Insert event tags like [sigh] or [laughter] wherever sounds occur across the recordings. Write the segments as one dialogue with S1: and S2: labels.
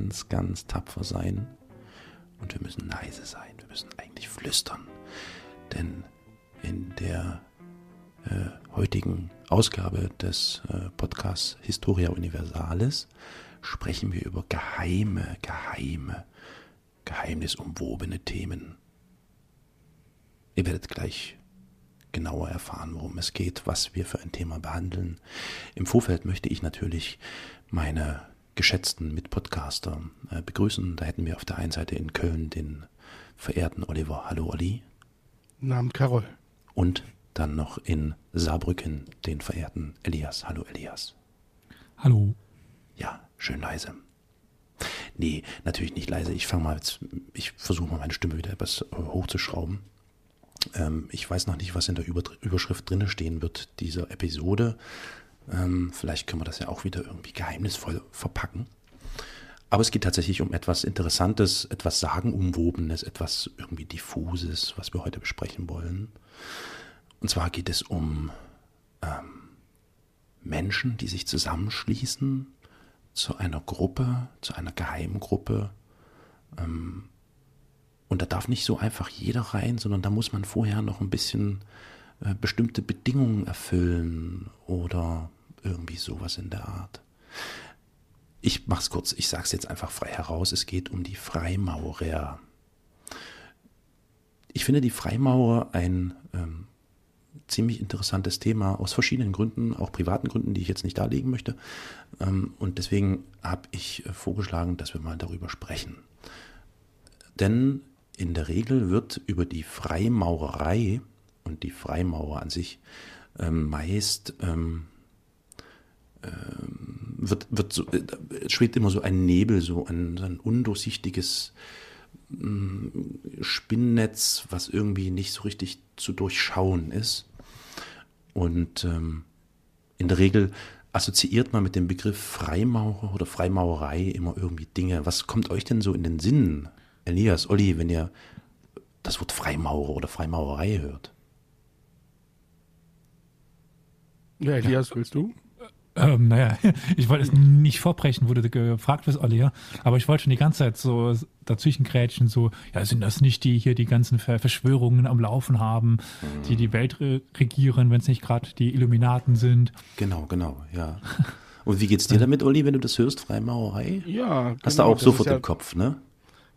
S1: ganz, ganz tapfer sein und wir müssen leise sein. Wir müssen eigentlich flüstern. Denn in der äh, heutigen Ausgabe des äh, Podcasts Historia Universalis sprechen wir über geheime, geheime, geheimnisumwobene Themen. Ihr werdet gleich genauer erfahren, worum es geht, was wir für ein Thema behandeln. Im Vorfeld möchte ich natürlich meine geschätzten Mitpodcaster äh, begrüßen. Da hätten wir auf der einen Seite in Köln den verehrten Oliver. Hallo Olli.
S2: Namen Carol.
S1: Und dann noch in Saarbrücken den verehrten Elias. Hallo Elias.
S3: Hallo.
S1: Ja, schön leise. Nee, natürlich nicht leise. Ich fange mal jetzt, ich versuche mal meine Stimme wieder etwas äh, hochzuschrauben. Ähm, ich weiß noch nicht, was in der Überschrift drinne stehen wird dieser Episode. Ähm, vielleicht können wir das ja auch wieder irgendwie geheimnisvoll verpacken. Aber es geht tatsächlich um etwas Interessantes, etwas Sagenumwobenes, etwas irgendwie Diffuses, was wir heute besprechen wollen. Und zwar geht es um ähm, Menschen, die sich zusammenschließen zu einer Gruppe, zu einer Geheimgruppe. Ähm, und da darf nicht so einfach jeder rein, sondern da muss man vorher noch ein bisschen äh, bestimmte Bedingungen erfüllen oder irgendwie sowas in der Art. Ich mach's kurz, ich sag's jetzt einfach frei heraus, es geht um die Freimaurer. Ich finde die Freimaurer ein ähm, ziemlich interessantes Thema aus verschiedenen Gründen, auch privaten Gründen, die ich jetzt nicht darlegen möchte. Ähm, und deswegen habe ich äh, vorgeschlagen, dass wir mal darüber sprechen. Denn in der Regel wird über die Freimaurerei und die Freimaurer an sich ähm, meist ähm, ähm, wird, wird so, äh, schwebt immer so ein Nebel, so ein, so ein undurchsichtiges mm, Spinnnetz, was irgendwie nicht so richtig zu durchschauen ist. Und ähm, in der Regel assoziiert man mit dem Begriff Freimaurer oder Freimaurerei immer irgendwie Dinge. Was kommt euch denn so in den Sinn, Elias, Olli, wenn ihr das Wort Freimaurer oder Freimaurerei hört?
S2: Ja, Elias, willst du?
S3: Ähm, naja, [laughs] ich wollte es nicht vorbrechen, wurde gefragt wirst, Olli, aber ich wollte schon die ganze Zeit so dazwischen grätschen, so, ja, sind das nicht die hier die ganzen Verschwörungen am Laufen haben, die die Welt re regieren, wenn es nicht gerade die Illuminaten sind?
S1: Genau, genau, ja. Und wie geht's dir damit, Olli, wenn du das hörst, Freimaurerei?
S2: Ja, genau,
S1: Hast du auch sofort ja, im Kopf, ne?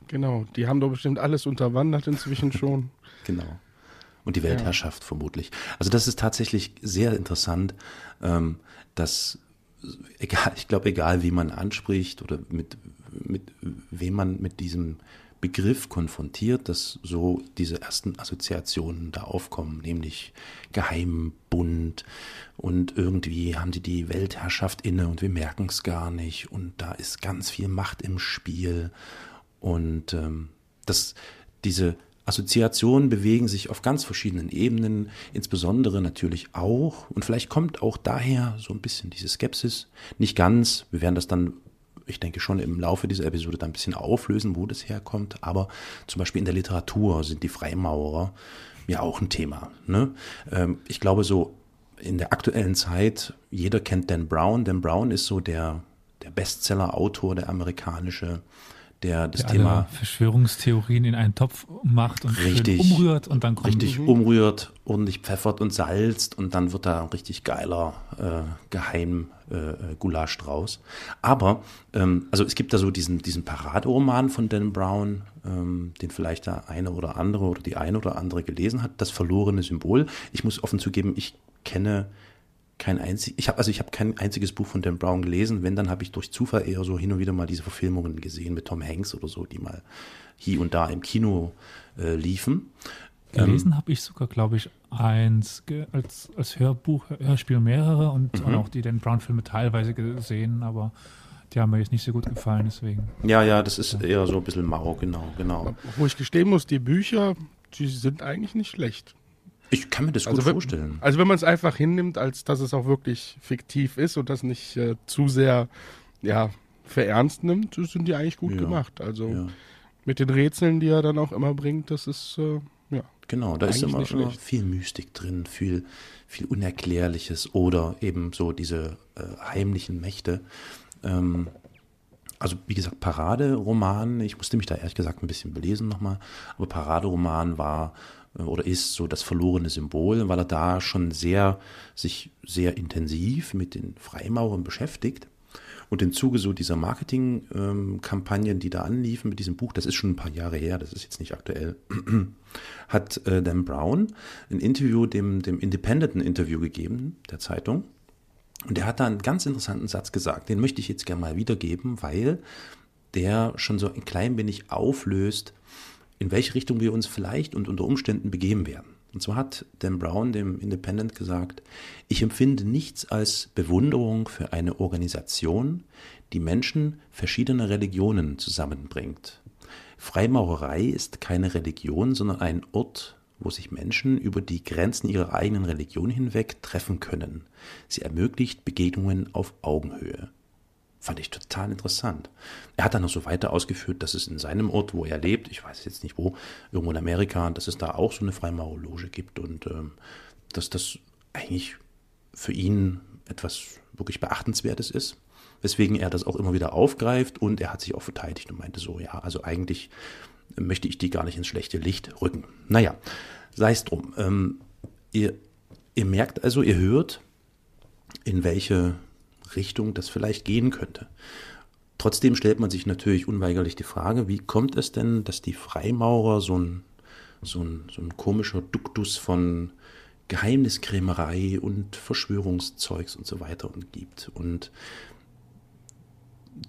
S2: Genau, die haben doch bestimmt alles unterwandert inzwischen schon. [laughs]
S1: genau. Und die Weltherrschaft ja. vermutlich. Also das ist tatsächlich sehr interessant. Ähm, dass egal, ich glaube, egal wie man anspricht oder mit, mit wem man mit diesem Begriff konfrontiert, dass so diese ersten Assoziationen da aufkommen, nämlich Geheimbund und irgendwie haben die die Weltherrschaft inne und wir merken es gar nicht und da ist ganz viel Macht im Spiel und ähm, dass diese Assoziationen bewegen sich auf ganz verschiedenen Ebenen, insbesondere natürlich auch, und vielleicht kommt auch daher so ein bisschen diese Skepsis, nicht ganz, wir werden das dann, ich denke schon im Laufe dieser Episode dann ein bisschen auflösen, wo das herkommt, aber zum Beispiel in der Literatur sind die Freimaurer ja auch ein Thema. Ne? Ähm, ich glaube so in der aktuellen Zeit, jeder kennt Dan Brown, Dan Brown ist so der, der Bestseller-Autor, der amerikanische, der das der Thema
S3: Verschwörungstheorien in einen Topf macht und
S1: richtig,
S3: umrührt und dann kommt
S1: richtig mhm. umrührt ordentlich pfeffert und salzt und dann wird da ein richtig geiler äh, Geheim äh, Gulasch draus. Aber ähm, also es gibt da so diesen diesen Paraderoman von Dan Brown, ähm, den vielleicht der eine oder andere oder die eine oder andere gelesen hat, das verlorene Symbol. Ich muss offen zugeben, ich kenne kein einzig, ich habe also ich habe kein einziges Buch von Dan Brown gelesen. Wenn dann habe ich durch Zufall eher so hin und wieder mal diese Verfilmungen gesehen mit Tom Hanks oder so, die mal hier und da im Kino äh, liefen.
S3: Gelesen ähm, habe ich sogar, glaube ich, eins als, als Hörbuch, Hörspiel mehrere und, mhm. auch die Dan Brown-Filme teilweise gesehen, aber die haben mir jetzt nicht so gut gefallen, deswegen.
S1: Ja, ja, das ist eher so ein bisschen mau, genau, genau.
S2: Wo ich gestehen muss, die Bücher, die sind eigentlich nicht schlecht.
S1: Ich kann mir das
S2: also
S1: gut
S2: wenn,
S1: vorstellen.
S2: Also wenn man es einfach hinnimmt, als dass es auch wirklich fiktiv ist und das nicht äh, zu sehr ja, verernst nimmt, sind die eigentlich gut ja. gemacht. Also ja. mit den Rätseln, die er dann auch immer bringt, das ist äh, ja.
S1: Genau, da ist immer, immer, viel Mystik drin, viel, viel Unerklärliches oder eben so diese äh, heimlichen Mächte. ähm, also wie gesagt, Paraderoman, ich musste mich da ehrlich gesagt ein bisschen belesen nochmal, aber Paraderoman war oder ist so das verlorene Symbol, weil er da schon sehr, sich sehr intensiv mit den Freimaurern beschäftigt. Und im Zuge so dieser Marketingkampagnen, die da anliefen mit diesem Buch, das ist schon ein paar Jahre her, das ist jetzt nicht aktuell, [clears throat] hat äh, Dan Brown ein Interview dem, dem Independent Interview gegeben, der Zeitung. Und er hat da einen ganz interessanten Satz gesagt, den möchte ich jetzt gerne mal wiedergeben, weil der schon so ein klein wenig auflöst, in welche Richtung wir uns vielleicht und unter Umständen begeben werden. Und zwar hat Dan Brown dem Independent gesagt, ich empfinde nichts als Bewunderung für eine Organisation, die Menschen verschiedener Religionen zusammenbringt. Freimaurerei ist keine Religion, sondern ein Ort, wo sich Menschen über die Grenzen ihrer eigenen Religion hinweg treffen können. Sie ermöglicht Begegnungen auf Augenhöhe. Fand ich total interessant. Er hat dann noch so weiter ausgeführt, dass es in seinem Ort, wo er lebt, ich weiß jetzt nicht wo, irgendwo in Amerika, dass es da auch so eine Freimaurerloge gibt und ähm, dass das eigentlich für ihn etwas wirklich Beachtenswertes ist, weswegen er das auch immer wieder aufgreift und er hat sich auch verteidigt und meinte so, ja, also eigentlich möchte ich die gar nicht ins schlechte Licht rücken. Naja, sei es drum. Ähm, ihr, ihr merkt also, ihr hört, in welche Richtung das vielleicht gehen könnte. Trotzdem stellt man sich natürlich unweigerlich die Frage, wie kommt es denn, dass die Freimaurer so ein, so ein, so ein komischer Duktus von Geheimniskrämerei und Verschwörungszeugs und so weiter gibt. Und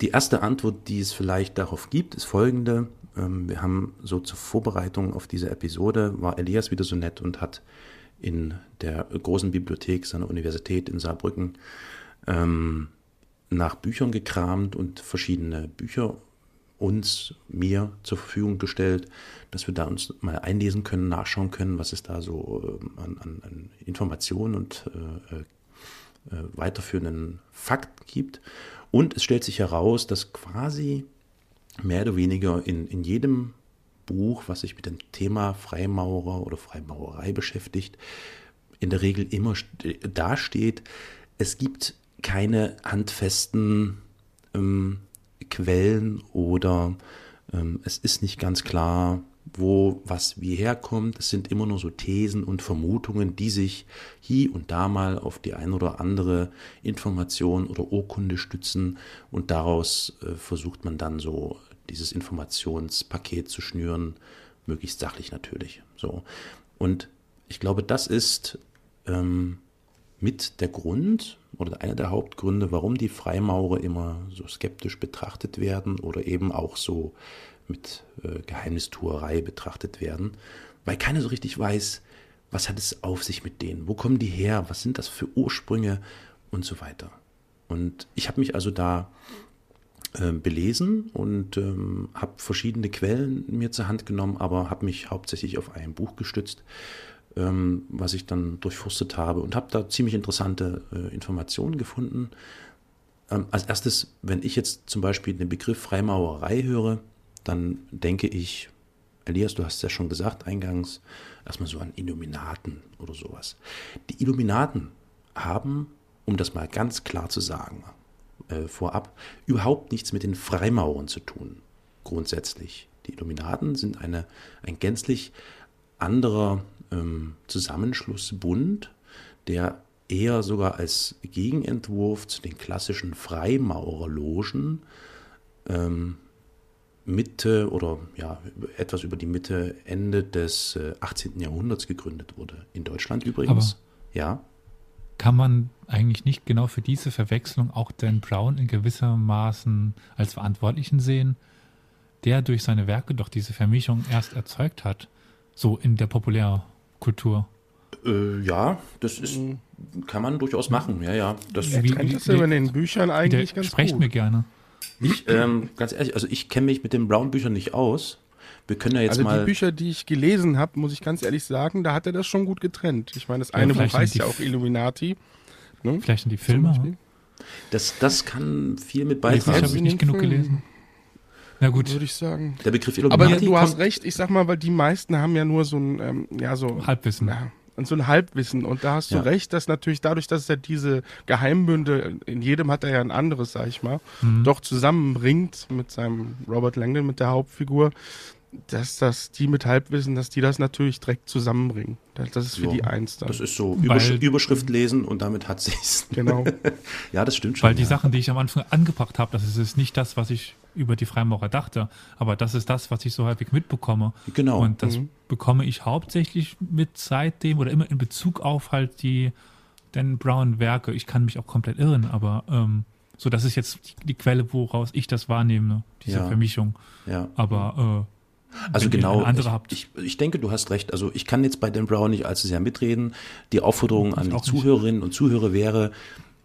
S1: die erste Antwort, die es vielleicht darauf gibt, ist folgende. Ähm, wir haben so zur Vorbereitung auf diese Episode, war Elias wieder so nett und hat in der großen Bibliothek seiner Universität in Saarbrücken ähm, nach Büchern gekramt und verschiedene Bücher uns, mir zur Verfügung gestellt, dass wir da uns mal einlesen können, nachschauen können, was es da so äh, an, an, Informationen und äh, äh, weiterführenden Fakt gibt. Und es stellt sich heraus, dass quasi mehr oder weniger in, in jedem Buch, was sich mit dem Thema Freimaurer oder Freimaurerei beschäftigt, in der Regel immer dasteht, es gibt keine handfesten ähm, Quellen oder ähm, es ist nicht ganz klar, wo was wie herkommt. Es sind immer nur so Thesen und Vermutungen, die sich hier und da mal auf die ein oder andere Information oder Urkunde stützen und daraus äh, versucht man dann so dieses Informationspaket zu schnüren, möglichst sachlich natürlich. So. Und ich glaube, das ist ähm, mit der Grund oder einer der Hauptgründe, warum die Freimaurer immer so skeptisch betrachtet werden oder eben auch so mit äh, Geheimnistuerei betrachtet werden, weil keiner so richtig weiß, was hat es auf sich mit denen, wo kommen die her, was sind das für Ursprünge? Und so weiter. Und ich habe mich also da äh, belesen und ähm, habe verschiedene Quellen mir zur Hand genommen, aber habe mich hauptsächlich auf ein Buch gestützt, ähm, was ich dann durchforstet habe und habe da ziemlich interessante äh, Informationen gefunden. Ähm, als erstes, wenn ich jetzt zum Beispiel den Begriff Freimaurerei höre, dann denke ich, Elias, du hast es ja schon gesagt eingangs, erstmal so an Illuminaten oder sowas. Die Illuminaten haben, um das mal ganz klar zu sagen, äh, vorab, überhaupt nichts mit den Freimaurern zu tun, grundsätzlich. Die Illuminaten sind eine, ein gänzlich anderer ähm, Zusammenschlussbund, der eher sogar als Gegenentwurf zu den klassischen Freimaurerlogen ähm, Mitte oder ja, etwas über die Mitte, Ende des äh, 18. Jahrhunderts gegründet wurde. In Deutschland übrigens. Aber ja.
S3: Kann man eigentlich nicht genau für diese Verwechslung auch Dan Brown in gewissermaßen als Verantwortlichen sehen, der durch seine Werke doch diese Vermischung erst erzeugt hat, so in der Populärkultur?
S1: Äh, ja, das ist, kann man durchaus machen. Ja, ja. Das,
S2: er trennt das in den Büchern eigentlich ganz
S3: sprecht
S2: gut.
S3: mir gerne.
S1: Ich, ähm, ganz ehrlich, also ich kenne mich mit den Brown-Büchern nicht aus. Wir können ja jetzt
S2: also
S1: mal.
S2: die Bücher, die ich gelesen habe, muss ich ganz ehrlich sagen, da hat er das schon gut getrennt. Ich meine, das
S3: Ja,
S2: eine Buch heißt ja auch Illuminati. Ne?
S3: Vielleicht sind die Filme.
S1: Das, das kann viel mit
S3: Jetzt habe
S1: beitragen.
S3: ich nicht genug
S2: Film.
S3: gelesen. Na gut,
S2: Würde ich sagen.
S1: Der Begriff
S2: Aber
S1: Illuminati
S2: du hast recht, ich sag mal, weil die meisten haben ja nur so ein, ähm, ja, so,
S3: Halbwissen.
S2: na, und so ein Halbwissen. Und da hast du ja. recht, dass natürlich dadurch, dass er diese Geheimbünde, in jedem hat er ja ein anderes, sag ich mal, mhm. doch zusammenbringt mit seinem Robert Langdon, mit der Hauptfigur, dass das die mit Halbwissen, dass die das natürlich direkt zusammenbringen. Das ist für so, die eins dann.
S1: Das ist so Übersch Überschrift lesen und damit hat sich's.
S2: Genau. [laughs]
S1: ja, das stimmt schon.
S3: Weil die
S1: ja.
S3: Sachen, die ich am Anfang angebracht habe, das ist nicht das, was ich über die Freimaurer dachte, aber das ist das, was ich so häufig mitbekomme.
S1: Genau.
S3: Und das mhm. bekomme ich hauptsächlich mit seitdem oder immer in Bezug auf halt die Dan Brown Werke. Ich kann mich auch komplett irren, aber ähm, so, das ist jetzt die, die Quelle, woraus ich das wahrnehme, diese ja. Vermischung.
S1: Ja.
S3: Aber äh,
S1: also genau, ich, ich, ich, denke, du hast recht. Also ich kann jetzt bei Dan Brown nicht allzu sehr mitreden. Die Aufforderung an die Zuhörerinnen und Zuhörer wäre,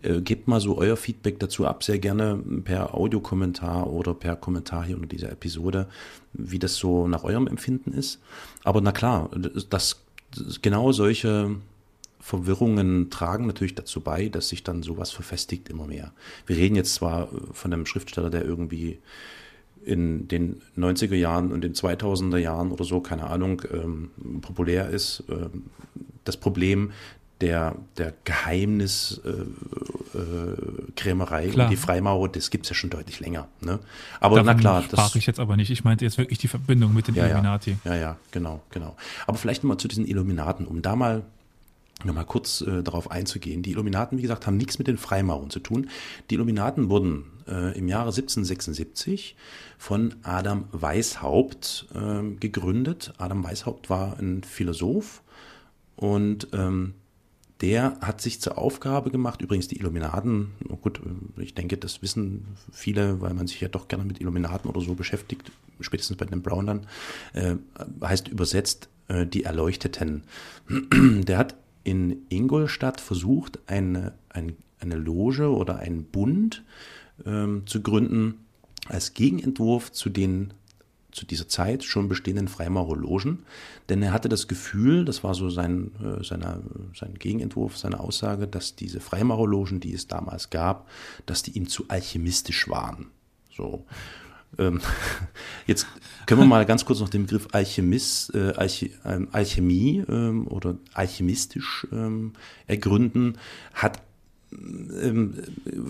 S1: äh, gebt mal so euer Feedback dazu ab, sehr gerne per Audiokommentar oder per Kommentar hier unter dieser Episode, wie das so nach eurem Empfinden ist. Aber na klar, das, genau solche Verwirrungen tragen natürlich dazu bei, dass sich dann sowas verfestigt immer mehr. Wir reden jetzt zwar von einem Schriftsteller, der irgendwie in den 90er Jahren und den 2000er Jahren oder so, keine Ahnung, ähm, populär ist. Ähm, das Problem der, der Geheimniskrämerei äh, äh, und die Freimaurer, das gibt es ja schon deutlich länger. Ne?
S3: Aber Davon na klar. Das sprach ich jetzt aber nicht. Ich meinte jetzt wirklich die Verbindung mit den
S1: ja,
S3: Illuminati.
S1: Ja, ja, genau, genau. Aber vielleicht mal zu diesen Illuminaten, um da mal nochmal kurz äh, darauf einzugehen. Die Illuminaten, wie gesagt, haben nichts mit den Freimauren zu tun. Die Illuminaten wurden äh, im Jahre 1776 von Adam Weishaupt äh, gegründet. Adam Weishaupt war ein Philosoph und ähm, der hat sich zur Aufgabe gemacht, übrigens die Illuminaten, gut, ich denke, das wissen viele, weil man sich ja doch gerne mit Illuminaten oder so beschäftigt, spätestens bei den Brown dann, äh, heißt übersetzt äh, die Erleuchteten. [clears throat] Der hat in Ingolstadt versucht, eine, eine, eine Loge oder einen Bund ähm, zu gründen als Gegenentwurf zu den zu dieser Zeit schon bestehenden Freimaurerlogen, denn er hatte das Gefühl, das war so sein, äh, seiner, sein Gegenentwurf, seine Aussage, dass diese Freimaurerlogen, die es damals gab, dass die ihm zu alchemistisch waren. So. Ähm, [laughs] jetzt können wir mal ganz kurz noch den Begriff Alchemist, äh, Alch, äh, Alchemie ähm, oder alchemistisch ähm, ergründen. Hat ähm,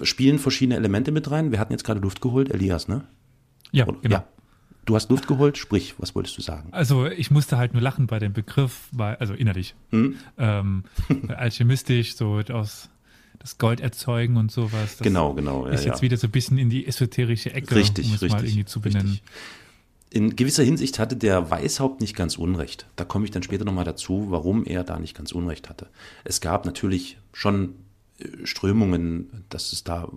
S1: spielen verschiedene Elemente mit rein. Wir hatten jetzt gerade Luft geholt, Elias, ne?
S3: Ja, genau. Ja.
S1: Du hast Luft geholt, sprich, was wolltest du sagen?
S3: Also ich musste halt nur lachen bei dem Begriff, weil, also innerlich. Hm? Ähm, [laughs] alchemistisch, so aus das Gold erzeugen und sowas.
S1: Genau, genau.
S3: Ja, ist jetzt ja. wieder so ein bisschen in die esoterische Ecke,
S1: richtig, um es richtig,
S3: mal irgendwie zu benennen. Richtig.
S1: In gewisser Hinsicht hatte der Weishaupt nicht ganz Unrecht. Da komme ich dann später nochmal dazu, warum er da nicht ganz Unrecht hatte. Es gab natürlich schon Strömungen, dass es da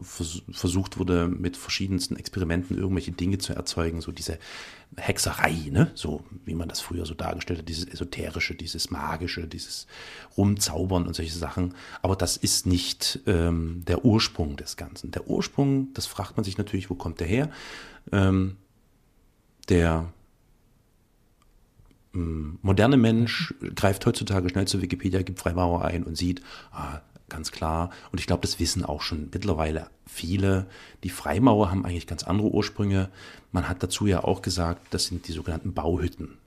S1: versucht wurde, mit verschiedensten Experimenten irgendwelche Dinge zu erzeugen, so diese Hexerei, ne? so wie man das früher so dargestellt hat, dieses Esoterische, dieses Magische, dieses Rumzaubern und solche Sachen. Aber das ist nicht ähm, der Ursprung des Ganzen. Der Ursprung, das fragt man sich natürlich, wo kommt der her? Ähm, der ähm, moderne Mensch greift heutzutage schnell zu Wikipedia, gibt Freimaurer ein und sieht, ah, ganz klar. Und ich glaube, das wissen auch schon mittlerweile viele. Die Freimaurer haben eigentlich ganz andere Ursprünge. Man hat dazu ja auch gesagt, das sind die sogenannten Bauhütten.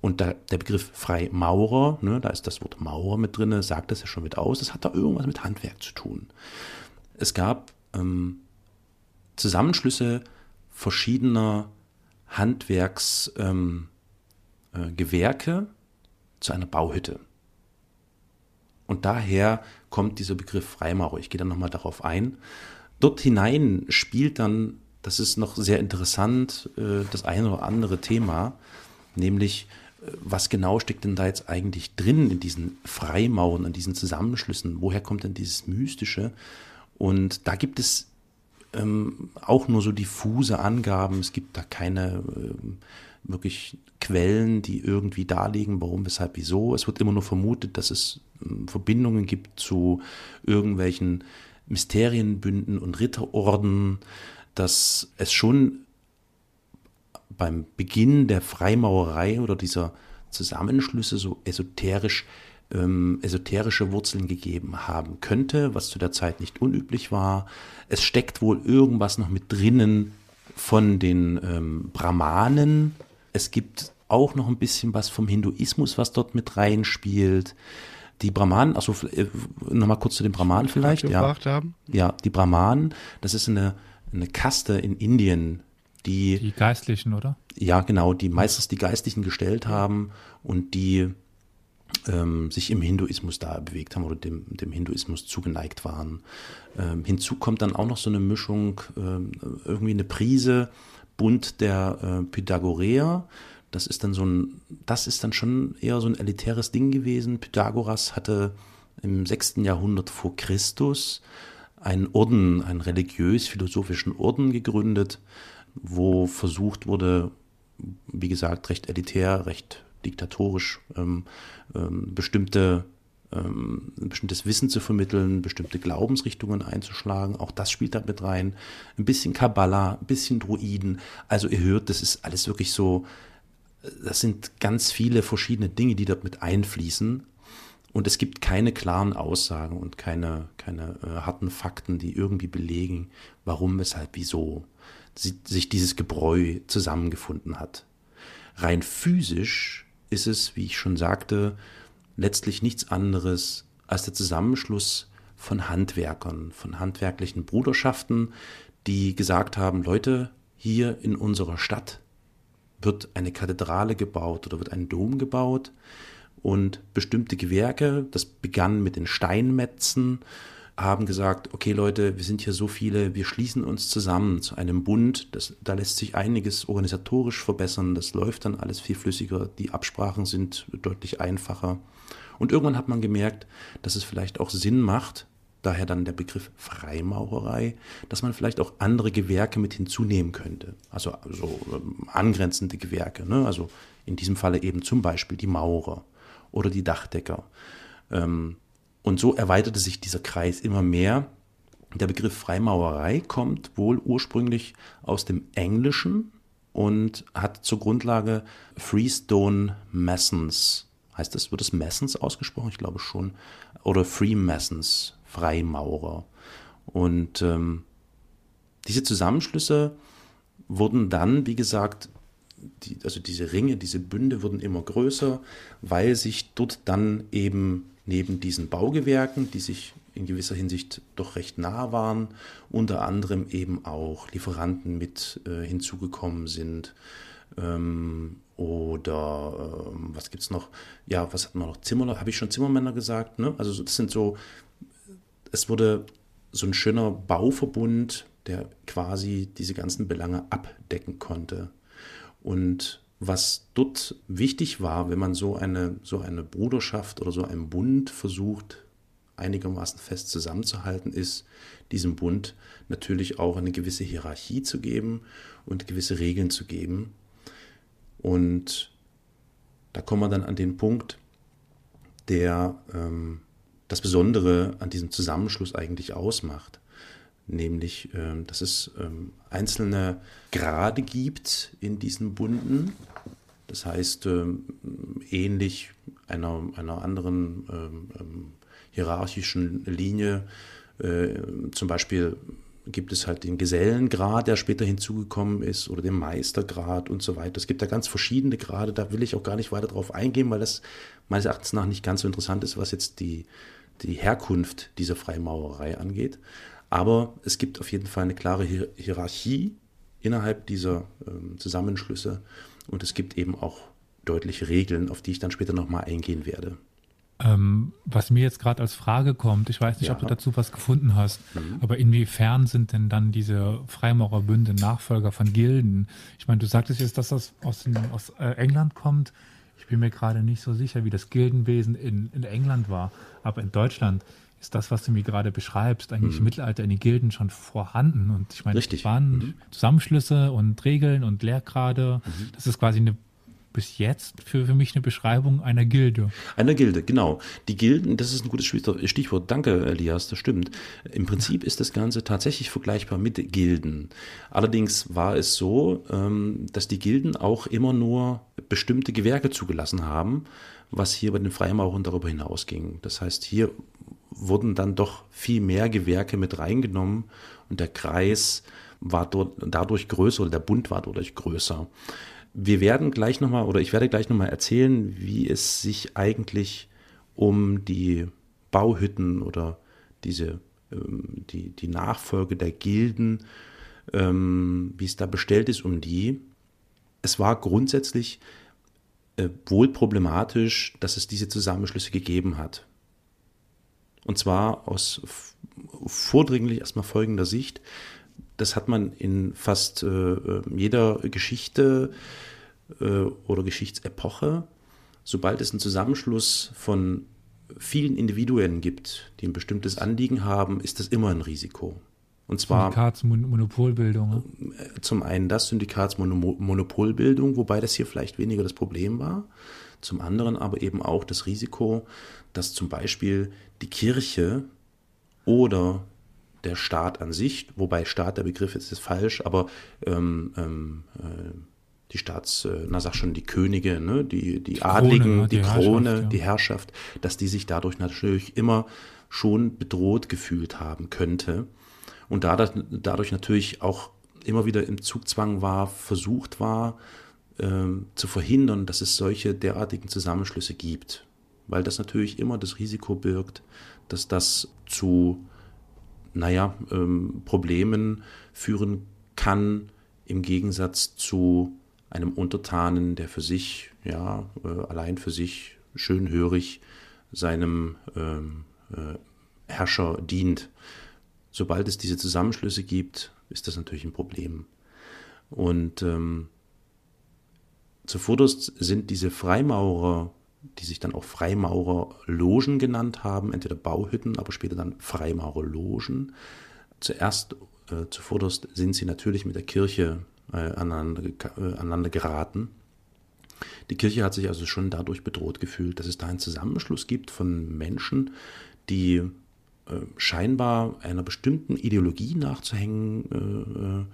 S1: Und da, der Begriff Freimaurer, ne, da ist das Wort Maurer mit drin, sagt das ja schon mit aus. Das hat da irgendwas mit Handwerk zu tun. Es gab ähm, Zusammenschlüsse verschiedener Handwerksgewerke ähm, äh, zu einer Bauhütte. Und daher kommt dieser Begriff Freimaurer. Ich gehe dann nochmal darauf ein. Dort hinein spielt dann, das ist noch sehr interessant, äh, das eine oder andere Thema, nämlich äh, was genau steckt denn da jetzt eigentlich drin in diesen Freimauern, in diesen Zusammenschlüssen? Woher kommt denn dieses Mystische? Und da gibt es ähm, auch nur so diffuse Angaben. Es gibt da keine ähm, wirklich Quellen, die irgendwie darlegen, warum, weshalb, wieso. Es wird immer nur vermutet, dass es Verbindungen gibt zu irgendwelchen Mysterienbünden und Ritterorden, dass es schon beim Beginn der Freimaurerei oder dieser Zusammenschlüsse so esoterisch ähm, esoterische Wurzeln gegeben haben könnte, was zu der Zeit nicht unüblich war. Es steckt wohl irgendwas noch mit drinnen von den ähm, Brahmanen. Es gibt auch noch ein bisschen was vom Hinduismus, was dort mit reinspielt. Die Brahmanen, also äh, nochmal kurz zu den Brahmanen vielleicht. Ja, haben. ja, die Brahmanen, das ist eine, eine Kaste in Indien, die.
S3: Die Geistlichen, oder?
S1: Ja, genau, die meistens die Geistlichen gestellt haben und die ähm, sich im Hinduismus da bewegt haben oder dem, dem Hinduismus zugeneigt waren. Ähm, hinzu kommt dann auch noch so eine Mischung, ähm, irgendwie eine Prise Bund der äh, Pythagoreer. Das ist dann so ein, das ist dann schon eher so ein elitäres Ding gewesen. Pythagoras hatte im 6. Jahrhundert vor Christus einen Orden, einen religiös-philosophischen Orden gegründet, wo versucht wurde, wie gesagt, recht elitär, recht diktatorisch ähm, ähm, bestimmte ähm, bestimmtes Wissen zu vermitteln, bestimmte Glaubensrichtungen einzuschlagen. Auch das spielt da mit rein. Ein bisschen Kabbala, ein bisschen Druiden. Also ihr hört, das ist alles wirklich so, das sind ganz viele verschiedene Dinge, die dort mit einfließen. Und es gibt keine klaren Aussagen und keine, keine äh, harten Fakten, die irgendwie belegen, warum, weshalb, wieso sich dieses Gebräu zusammengefunden hat. Rein physisch ist es, wie ich schon sagte, letztlich nichts anderes als der Zusammenschluss von Handwerkern, von handwerklichen Bruderschaften, die gesagt haben, Leute, hier in unserer Stadt wird eine Kathedrale gebaut oder wird ein Dom gebaut und bestimmte Gewerke, das begann mit den Steinmetzen, haben gesagt, okay Leute, wir sind hier so viele, wir schließen uns zusammen zu einem Bund, das, da lässt sich einiges organisatorisch verbessern, das läuft dann alles viel flüssiger, die Absprachen sind deutlich einfacher. Und irgendwann hat man gemerkt, dass es vielleicht auch Sinn macht, daher dann der Begriff Freimaurerei, dass man vielleicht auch andere Gewerke mit hinzunehmen könnte. Also so ähm, angrenzende Gewerke. Ne? Also in diesem Falle eben zum Beispiel die Maurer oder die Dachdecker. Ähm, und so erweiterte sich dieser Kreis immer mehr. Der Begriff Freimaurerei kommt wohl ursprünglich aus dem Englischen und hat zur Grundlage Freestone Masons. Heißt das, wird es Masons ausgesprochen? Ich glaube schon. Oder Freemasons, Freimaurer. Und ähm, diese Zusammenschlüsse wurden dann, wie gesagt, die, also diese Ringe, diese Bünde wurden immer größer, weil sich dort dann eben neben diesen Baugewerken, die sich in gewisser Hinsicht doch recht nah waren, unter anderem eben auch Lieferanten mit äh, hinzugekommen sind. Ähm, oder ähm, was gibt es noch? Ja, was hat man noch? Zimmer, habe ich schon Zimmermänner gesagt? Ne? Also das sind so, es wurde so ein schöner Bauverbund, der quasi diese ganzen Belange abdecken konnte. Und was dort wichtig war, wenn man so eine, so eine Bruderschaft oder so einen Bund versucht, einigermaßen fest zusammenzuhalten, ist, diesem Bund natürlich auch eine gewisse Hierarchie zu geben und gewisse Regeln zu geben. Und da kommen wir dann an den Punkt, der ähm, das Besondere an diesem Zusammenschluss eigentlich ausmacht nämlich ähm, dass es ähm, einzelne Grade gibt in diesen Bunden. Das heißt, ähm, ähnlich einer, einer anderen hierarchischen Linie, äh, zum Beispiel gibt es halt den Gesellengrad, der später hinzugekommen ist, oder den Meistergrad und so weiter. Es gibt da ganz verschiedene Grade, da will ich auch gar nicht weiter drauf eingehen, weil das meines Erachtens nach nicht ganz so interessant ist, was jetzt die, die Herkunft dieser Freimaurerei angeht. Aber es gibt auf jeden Fall eine klare Hierarchie innerhalb dieser ähm, Zusammenschlüsse und es gibt eben auch deutliche Regeln, auf die ich dann später nochmal eingehen werde.
S3: Ähm, was mir jetzt gerade als Frage kommt, ich weiß nicht, ja. ob du dazu was gefunden hast, mhm. aber inwiefern sind denn dann diese Freimaurerbünde Nachfolger von Gilden? Ich meine, du sagtest jetzt, dass das aus, den, aus äh, England kommt. Ich bin mir gerade nicht so sicher, wie das Gildenwesen in, in England war, aber in Deutschland ist das, was du mir gerade beschreibst, eigentlich mhm. im Mittelalter in den Gilden schon vorhanden. Und ich meine,
S1: Richtig.
S3: es waren mhm. Zusammenschlüsse und Regeln und Lehrgrade. Mhm. Das ist quasi eine bis jetzt für, für mich eine Beschreibung einer Gilde.
S1: Einer Gilde, genau. Die Gilden, das ist ein gutes Stichwort. Danke, Elias, das stimmt. Im Prinzip ist das Ganze tatsächlich vergleichbar mit Gilden. Allerdings war es so, ähm, dass die Gilden auch immer nur bestimmte Gewerke zugelassen haben, was hier bei den Freimaurern darüber hinausging. Das heißt, hier wurden dann doch viel mehr Gewerke mit reingenommen und der Kreis war dort, dadurch größer oder der Bund war dadurch größer. Wir werden gleich nochmal, oder ich werde gleich nochmal erzählen, wie es sich eigentlich um die Bauhütten oder diese, ähm, die, die Nachfolge der Gilden, ähm, wie es da bestellt ist um die. Es war grundsätzlich äh, wohl problematisch, dass es diese Zusammenschlüsse gegeben hat. Und zwar aus vordringlich erstmal folgender Sicht. Das hat man in fast äh, äh, jeder Geschichte äh, oder Geschichtsepoche. Sobald es einen Zusammenschluss von vielen Individuen gibt, die ein bestimmtes Anliegen haben, ist das immer ein Risiko. Und zwar
S3: Syndikatsmonopolbildung.
S1: Äh, zum einen das Syndikatsmonopolbildung, wobei das hier vielleicht weniger das Problem war. Zum anderen aber eben auch das Risiko, dass zum Beispiel die Kirche oder der Staat an sich, wobei Staat der Begriff ist, ist falsch, aber ähm, ähm, äh, die Staats, äh, na sag schon, die Könige, ne, die, die, die Adligen, Krone, die, die, Krone, Herrschaft, ja. die Herrschaft, dass die sich dadurch natürlich immer schon bedroht gefühlt haben könnte und dadurch, dadurch natürlich auch immer wieder im Zugzwang war, versucht war, ähm, zu verhindern, dass es solche derartigen Zusammenschlüsse gibt. Weil das natürlich immer das Risiko birgt, dass das zu, naja, ähm, Problemen führen kann, im Gegensatz zu einem Untertanen, der für sich, ja, äh, allein für sich schönhörig seinem ähm, äh, Herrscher dient. Sobald es diese Zusammenschlüsse gibt, ist das natürlich ein Problem. Und ähm, zuvörderst sind diese Freimaurer, die sich dann auch Freimaurerlogen genannt haben, entweder Bauhütten, aber später dann Freimaurerlogen. Zuerst, äh, zuvörderst sind sie natürlich mit der Kirche äh, aneinander, äh, aneinander geraten. Die Kirche hat sich also schon dadurch bedroht gefühlt, dass es da einen Zusammenschluss gibt von Menschen, die äh, scheinbar einer bestimmten Ideologie nachzuhängen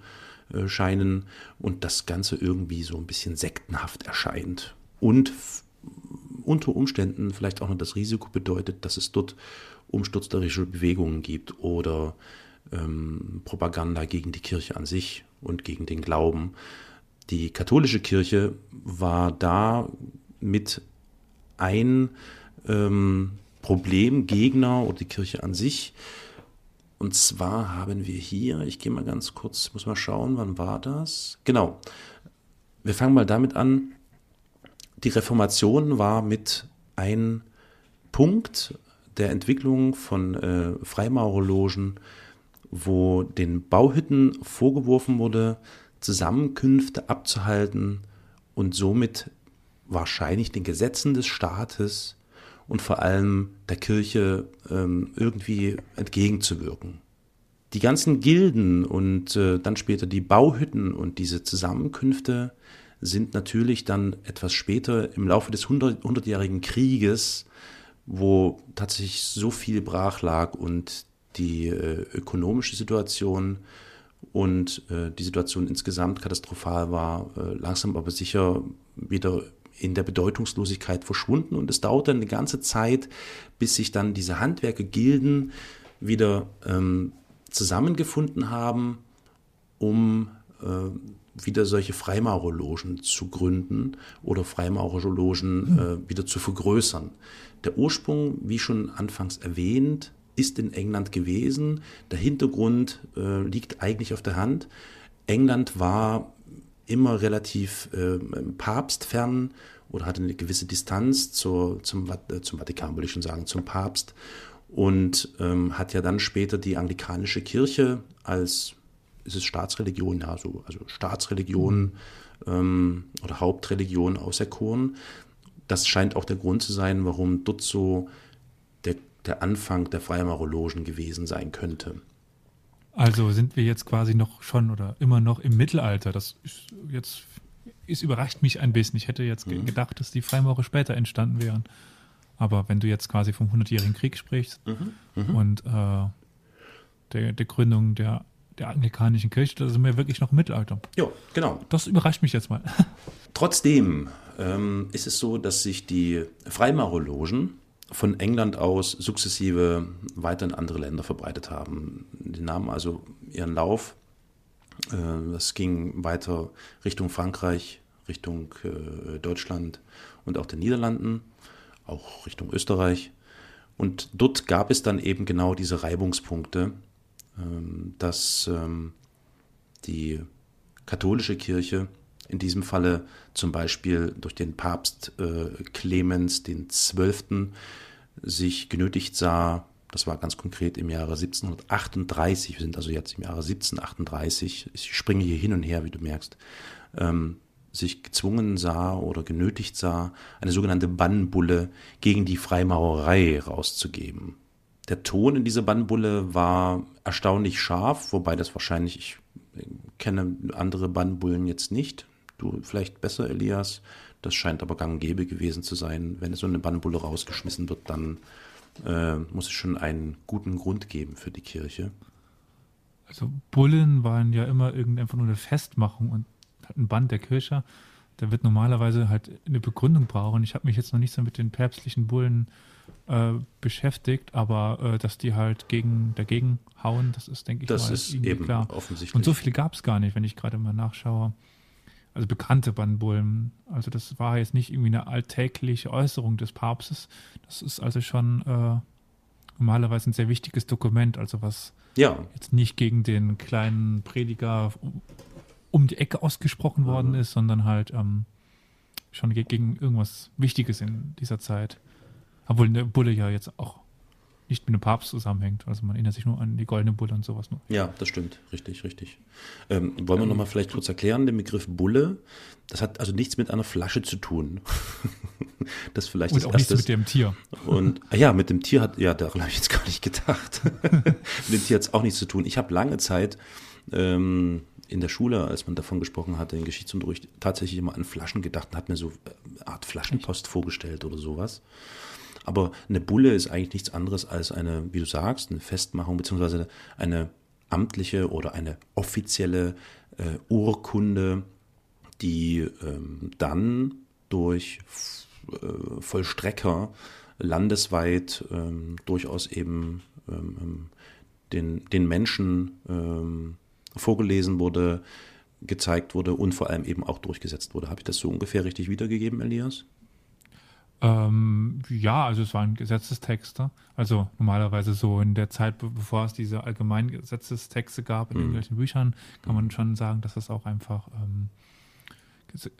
S1: äh, äh, scheinen und das Ganze irgendwie so ein bisschen sektenhaft erscheint. Und unter Umständen vielleicht auch noch das Risiko bedeutet, dass es dort umstürzerische Bewegungen gibt oder ähm, Propaganda gegen die Kirche an sich und gegen den Glauben. Die katholische Kirche war da mit ein ähm, Problemgegner oder die Kirche an sich. Und zwar haben wir hier, ich gehe mal ganz kurz, muss mal schauen, wann war das? Genau. Wir fangen mal damit an. Die Reformation war mit ein Punkt der Entwicklung von äh, Freimaurerlogen, wo den Bauhütten vorgeworfen wurde, Zusammenkünfte abzuhalten und somit wahrscheinlich den Gesetzen des Staates und vor allem der Kirche ähm, irgendwie entgegenzuwirken. Die ganzen Gilden und äh, dann später die Bauhütten und diese Zusammenkünfte sind natürlich dann etwas später im Laufe des hundertjährigen Krieges, wo tatsächlich so viel brach lag und die äh, ökonomische Situation und äh, die Situation insgesamt katastrophal war, äh, langsam aber sicher wieder in der Bedeutungslosigkeit verschwunden. Und es dauerte eine ganze Zeit, bis sich dann diese Handwerkergilden wieder ähm, zusammengefunden haben, um äh, wieder solche Freimaurerlogen zu gründen oder Freimaurerlogen äh, wieder zu vergrößern. Der Ursprung, wie schon anfangs erwähnt, ist in England gewesen. Der Hintergrund äh, liegt eigentlich auf der Hand. England war immer relativ äh, papstfern oder hatte eine gewisse Distanz zur, zum, äh, zum Vatikan, würde ich schon sagen, zum Papst und ähm, hat ja dann später die anglikanische Kirche als, ist es Staatsreligion, ja, so, also Staatsreligion ähm, oder Hauptreligion auserkoren. Das scheint auch der Grund zu sein, warum dort so der, der Anfang der Freimaurerlogen gewesen sein könnte.
S3: Also sind wir jetzt quasi noch schon oder immer noch im Mittelalter. Das ist jetzt es überrascht mich ein bisschen. Ich hätte jetzt mhm. gedacht, dass die Freimaurer später entstanden wären. Aber wenn du jetzt quasi vom Hundertjährigen Krieg sprichst mhm. Mhm. und äh, der, der Gründung der, der anglikanischen Kirche, da sind wir wirklich noch im Mittelalter.
S1: Ja, genau.
S3: Das überrascht mich jetzt mal. [laughs]
S1: Trotzdem ähm, ist es so, dass sich die Freimaurerlogen von England aus sukzessive weiter in andere Länder verbreitet haben. Die nahmen also ihren Lauf. Äh, das ging weiter Richtung Frankreich, Richtung äh, Deutschland und auch den Niederlanden, auch Richtung Österreich. Und dort gab es dann eben genau diese Reibungspunkte, dass ähm, die katholische Kirche in diesem Falle zum Beispiel durch den Papst äh, Clemens XII. sich genötigt sah, das war ganz konkret im Jahre 1738, wir sind also jetzt im Jahre 1738, ich springe hier hin und her, wie du merkst, ähm, sich gezwungen sah oder genötigt sah, eine sogenannte Bannbulle gegen die Freimaurerei rauszugeben. Der Ton in dieser Bannbulle war erstaunlich scharf, wobei das wahrscheinlich, ich kenne andere Bannbullen jetzt nicht, du vielleicht besser, Elias. Das scheint aber gang und gäbe gewesen zu sein. Wenn so eine Bannbulle rausgeschmissen wird, dann äh, muss es schon einen guten Grund geben für die Kirche.
S3: Also Bullen waren ja immer irgendwie einfach nur eine Festmachung und ein Band der Kirche. Der wird normalerweise halt eine Begründung brauchen. Ich habe mich jetzt noch nicht so mit den päpstlichen Bullen äh, beschäftigt, aber äh, dass die halt gegen dagegen hauen, das ist, denke ich,
S1: das mal ist eben klar. offensichtlich.
S3: Und so viele gab es gar nicht, wenn ich gerade mal nachschaue. Also bekannte Bannbullen. Also das war jetzt nicht irgendwie eine alltägliche Äußerung des Papstes. Das ist also schon äh, normalerweise ein sehr wichtiges Dokument, also was
S1: ja.
S3: jetzt nicht gegen den kleinen Prediger um die Ecke ausgesprochen worden mhm. ist, sondern halt ähm, schon gegen irgendwas Wichtiges in dieser Zeit. Obwohl eine Bulle ja jetzt auch nicht mit dem Papst zusammenhängt. Also man erinnert sich nur an die goldene Bulle und sowas. Nur.
S1: Ja, das stimmt. Richtig, richtig. Ähm, wollen wir ähm, nochmal vielleicht kurz erklären, den Begriff Bulle? Das hat also nichts mit einer Flasche zu tun. [laughs] das vielleicht
S3: und auch erstes. nichts mit dem Tier.
S1: Und ah ja, mit dem Tier hat, ja, daran habe ich jetzt gar nicht gedacht. [laughs] mit dem Tier hat es auch nichts zu tun. Ich habe lange Zeit ähm, in der Schule, als man davon gesprochen hatte, in Geschichtsunterricht, tatsächlich immer an Flaschen gedacht und hat mir so eine äh, Art Flaschenpost vorgestellt oder sowas. Aber eine Bulle ist eigentlich nichts anderes als eine, wie du sagst, eine Festmachung beziehungsweise eine amtliche oder eine offizielle äh, Urkunde, die ähm, dann durch äh, Vollstrecker landesweit ähm, durchaus eben ähm, ähm den, den Menschen ähm, vorgelesen wurde, gezeigt wurde und vor allem eben auch durchgesetzt wurde. Habe ich das so ungefähr richtig wiedergegeben, Elias?
S3: Ähm, ja, also es waren Gesetzestexte. Also normalerweise so in der Zeit, bevor es diese allgemeinen Gesetzestexte gab in mhm. irgendwelchen Büchern, kann man schon sagen, dass das auch einfach ähm,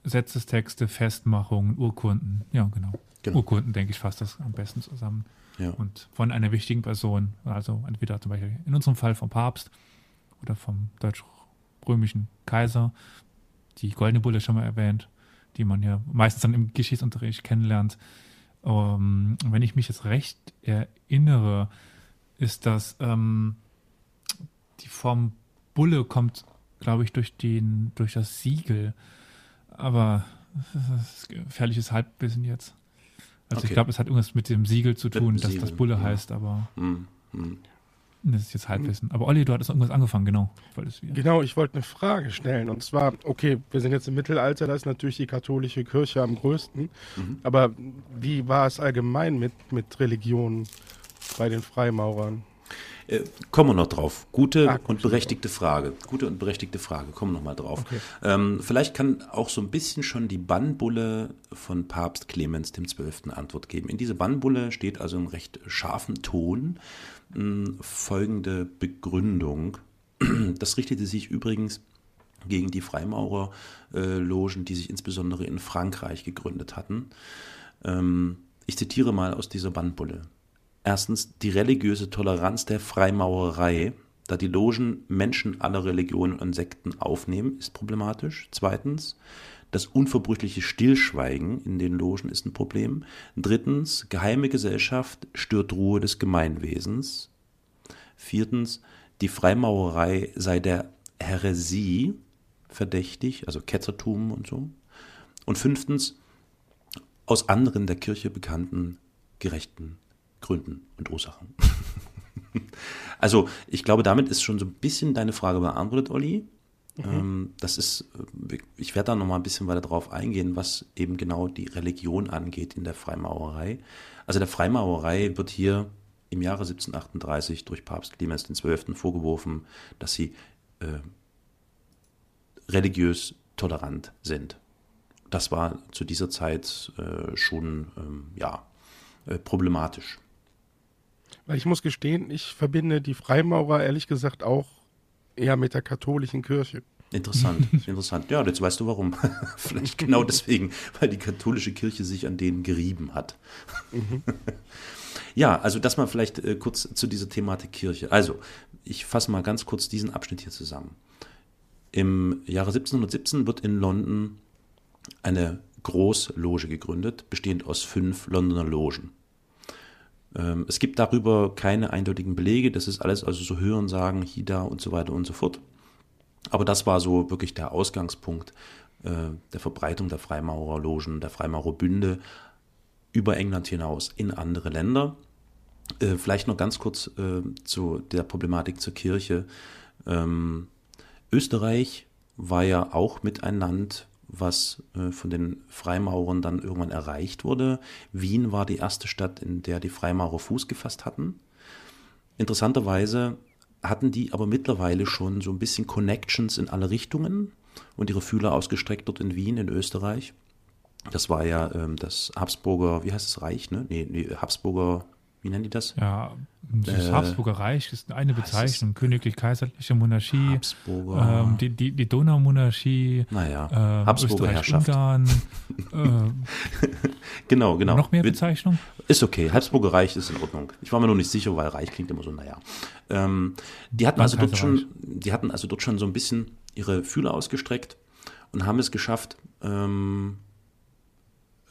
S3: Gesetzestexte, Festmachungen, Urkunden, ja genau. genau. Urkunden, denke ich, fasst das am besten zusammen.
S1: Ja.
S3: Und von einer wichtigen Person, also entweder zum Beispiel in unserem Fall vom Papst oder vom deutsch-römischen Kaiser, die Goldene Bulle schon mal erwähnt, die man ja meistens dann im Geschichtsunterricht kennenlernt. Ähm, wenn ich mich jetzt recht erinnere, ist das ähm, die Form Bulle kommt, glaube ich, durch den durch das Siegel. Aber das ist gefährliches Halbwissen jetzt. Also okay. ich glaube, es hat irgendwas mit dem Siegel zu tun, dass das Bulle ja. heißt, aber. Mhm. Mhm. Das ist jetzt Halbwissen. Aber Olli, du hattest irgendwas angefangen, genau.
S2: Genau, ich wollte eine Frage stellen. Und zwar, okay, wir sind jetzt im Mittelalter, da ist natürlich die katholische Kirche am größten. Mhm. Aber wie war es allgemein mit, mit Religion bei den Freimaurern?
S1: Äh, kommen wir noch drauf. Gute ah, und berechtigte Frage. Gute und berechtigte Frage. Kommen wir noch mal drauf. Okay. Ähm, vielleicht kann auch so ein bisschen schon die Bannbulle von Papst Clemens XII. Antwort geben. In diese Bannbulle steht also im recht scharfen Ton folgende Begründung. Das richtete sich übrigens gegen die Freimaurerlogen, die sich insbesondere in Frankreich gegründet hatten. Ähm, ich zitiere mal aus dieser Bandbulle. Erstens die religiöse Toleranz der Freimaurerei, da die Logen Menschen aller Religionen und Sekten aufnehmen, ist problematisch. Zweitens das unverbrüchliche Stillschweigen in den Logen ist ein Problem. Drittens, geheime Gesellschaft stört Ruhe des Gemeinwesens. Viertens, die Freimaurerei sei der Häresie verdächtig, also Ketzertum und so. Und fünftens, aus anderen der Kirche bekannten gerechten Gründen und Ursachen. [laughs] also ich glaube, damit ist schon so ein bisschen deine Frage beantwortet, Olli. Mhm. Ähm, das ist, äh, ich werde da nochmal ein bisschen weiter drauf eingehen, was eben genau die Religion angeht in der Freimaurerei. Also der Freimaurerei wird hier im Jahre 1738 durch Papst Clemens XII. vorgeworfen, dass sie äh, religiös tolerant sind. das war zu dieser Zeit äh, schon ähm, ja, äh, problematisch.
S2: Weil ich muss gestehen, ich verbinde die Freimaurer ehrlich gesagt auch eher mit der katholischen Kirche.
S1: Interessant, [laughs] interessant. Ja, jetzt weißt du warum. [laughs] Vielleicht genau deswegen, weil die katholische Kirche sich an denen gerieben hat. Mhm. [laughs] ja, also das mal vielleicht äh, kurz zu dieser Thematik Kirche. Also, ich fasse mal ganz kurz diesen Abschnitt hier zusammen. Im Jahre 1717 wird in London eine Großloge gegründet, bestehend aus fünf Londoner Logen. Ähm, es gibt darüber keine eindeutigen Belege, das ist alles also so Hörensagen, Hida und so weiter und so fort. Aber das war so wirklich der Ausgangspunkt äh, der Verbreitung der Freimaurerlogen, der Freimaurerbünde über England hinaus in andere Länder. Äh, vielleicht noch ganz kurz äh, zu der Problematik zur Kirche. Ähm, Österreich war ja auch mit ein Land, was äh, von den Freimaurern dann irgendwann erreicht wurde. Wien war die erste Stadt, in der die Freimaurer Fuß gefasst hatten. Interessanterweise hatten die aber mittlerweile schon so ein bisschen Connections in alle Richtungen und ihre Fühler ausgestreckt dort in Wien, in Österreich. Das war ja ähm, das Habsburger, wie heißt es, Reich, ne? Nee, nee, Habsburger wie nennen die das?
S3: Ja, das äh, Habsburger Reich ist eine Bezeichnung, königlich-kaiserliche Monarchie,
S1: Habsburger.
S3: Ähm, die, die, die Donaumonarchie,
S1: naja, ähm, Habsburger Herrschaft.
S3: Ungarn, [laughs]
S1: äh, genau, genau.
S3: Noch mehr Bezeichnungen?
S1: Ist okay, Habsburger Reich ist in Ordnung. Ich war mir nur nicht sicher, weil Reich klingt immer so, naja. Ähm, die, hatten also dort schon, die hatten also dort schon so ein bisschen ihre Fühler ausgestreckt und haben es geschafft, ähm,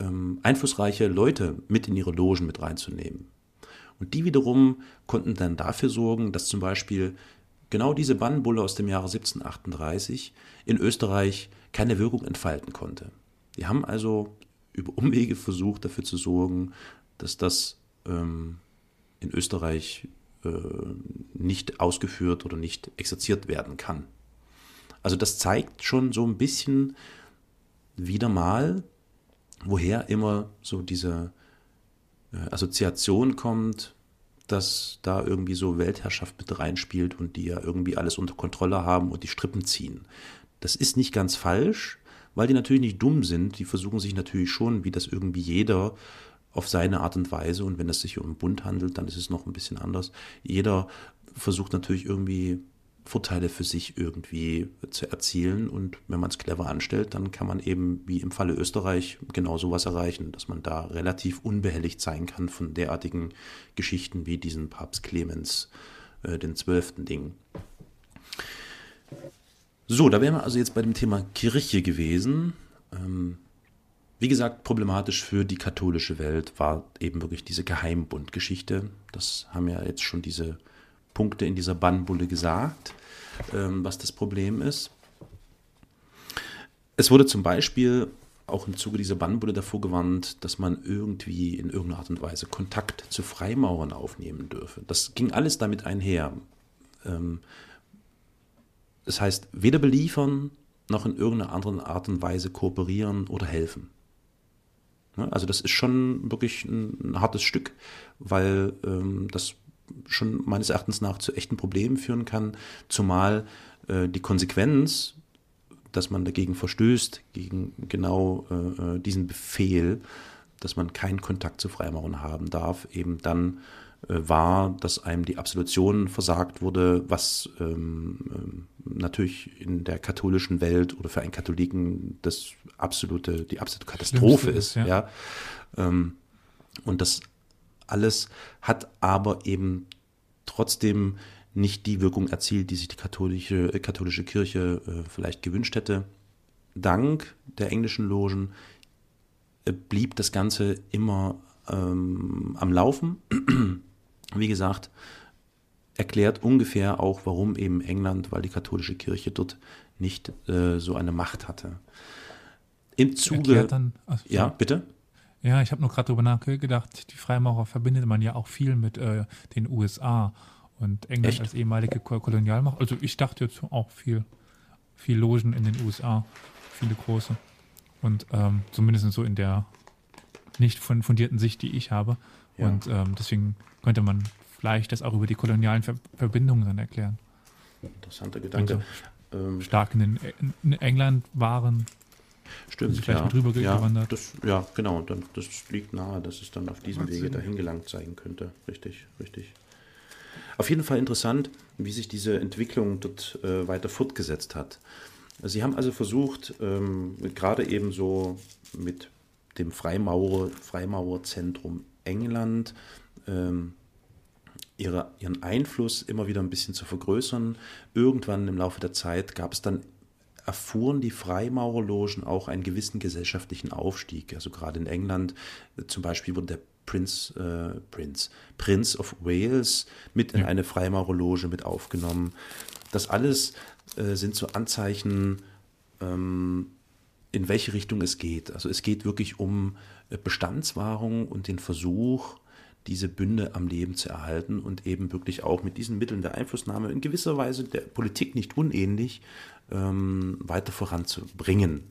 S1: ähm, einflussreiche Leute mit in ihre Logen mit reinzunehmen. Und die wiederum konnten dann dafür sorgen, dass zum Beispiel genau diese Bannbulle aus dem Jahre 1738 in Österreich keine Wirkung entfalten konnte. Die haben also über Umwege versucht, dafür zu sorgen, dass das ähm, in Österreich äh, nicht ausgeführt oder nicht exerziert werden kann. Also das zeigt schon so ein bisschen wieder mal, woher immer so diese Assoziation kommt, dass da irgendwie so Weltherrschaft mit reinspielt und die ja irgendwie alles unter Kontrolle haben und die Strippen ziehen. Das ist nicht ganz falsch, weil die natürlich nicht dumm sind. Die versuchen sich natürlich schon, wie das irgendwie jeder auf seine Art und Weise, und wenn es sich um Bund handelt, dann ist es noch ein bisschen anders. Jeder versucht natürlich irgendwie Vorteile für sich irgendwie zu erzielen. Und wenn man es clever anstellt, dann kann man eben wie im Falle Österreich genau sowas erreichen, dass man da relativ unbehelligt sein kann von derartigen Geschichten wie diesen Papst Clemens äh, den zwölften Ding. So, da wären wir also jetzt bei dem Thema Kirche gewesen. Ähm, wie gesagt, problematisch für die katholische Welt war eben wirklich diese Geheimbundgeschichte. Das haben ja jetzt schon diese Punkte in dieser Bannbulle gesagt ähm, was das Problem ist. Es wurde zum Beispiel auch im Zuge dieser Bannbulle davor gewarnt, dass man irgendwie in irgendeiner Art und Weise Kontakt zu Freimaurern aufnehmen dürfe. Das ging alles damit einher. Ähm, das heißt, weder beliefern noch in irgendeiner anderen Art und Weise kooperieren oder helfen. Also das ist schon wirklich ein hartes Stück, weil ähm, das schon meines Erachtens nach zu echten Problemen führen kann, zumal äh, die Konsequenz, dass man dagegen verstößt, gegen genau äh, äh diesen Befehl, dass man keinen Kontakt zu Freimaurern haben darf, eben dann äh, war, dass einem die Absolution versagt wurde, was ähm, ähm natürlich in der katholischen Welt oder für einen Katholiken das absolute, die absolute Katastrophe ist. ist ja. ja. Ähm, und das alles, hat aber eben trotzdem nicht die Wirkung erzielt, die sich die katholische, äh, katholische Kirche äh, vielleicht gewünscht hätte. Dank der englischen Logen äh, blieb das Ganze immer ähm, am Laufen. [clears throat] Wie gesagt, erklärt ungefähr auch, warum eben England, weil die katholische Kirche dort nicht äh, so eine Macht hatte. Im Zuge.
S3: Dann,
S1: also, ja, bitte?
S3: Ja, ich habe nur gerade darüber nachgedacht, die Freimaurer verbindet man ja auch viel mit äh, den USA und England Echt? als ehemalige Kolonialmacht. Also ich dachte jetzt auch viel, viel Logen in den USA, viele große. Und ähm, zumindest so in der nicht fundierten Sicht, die ich habe. Ja. Und ähm, deswegen könnte man vielleicht das auch über die kolonialen Ver Verbindungen dann erklären.
S1: Interessanter Gedanke.
S3: Also, ähm, stark in, den, in England waren
S1: Stimmt,
S3: ist vielleicht ja, drüber
S1: ja, das, ja, genau. Dann, das liegt nahe, dass es dann auf diesem Wege Sinn. dahin gelangt sein könnte. Richtig, richtig. Auf jeden Fall interessant, wie sich diese Entwicklung dort äh, weiter fortgesetzt hat. Sie haben also versucht, ähm, gerade eben so mit dem Freimaurer, Freimaurerzentrum England ähm, ihre, ihren Einfluss immer wieder ein bisschen zu vergrößern. Irgendwann im Laufe der Zeit gab es dann erfuhren die Freimaurerlogen auch einen gewissen gesellschaftlichen Aufstieg. Also gerade in England äh, zum Beispiel wurde der Prince, äh, Prince, Prince of Wales mit in eine Freimaurerloge mit aufgenommen. Das alles äh, sind so Anzeichen, ähm, in welche Richtung es geht. Also es geht wirklich um äh, Bestandswahrung und den Versuch, diese Bünde am Leben zu erhalten und eben wirklich auch mit diesen Mitteln der Einflussnahme in gewisser Weise der Politik nicht unähnlich ähm, weiter voranzubringen.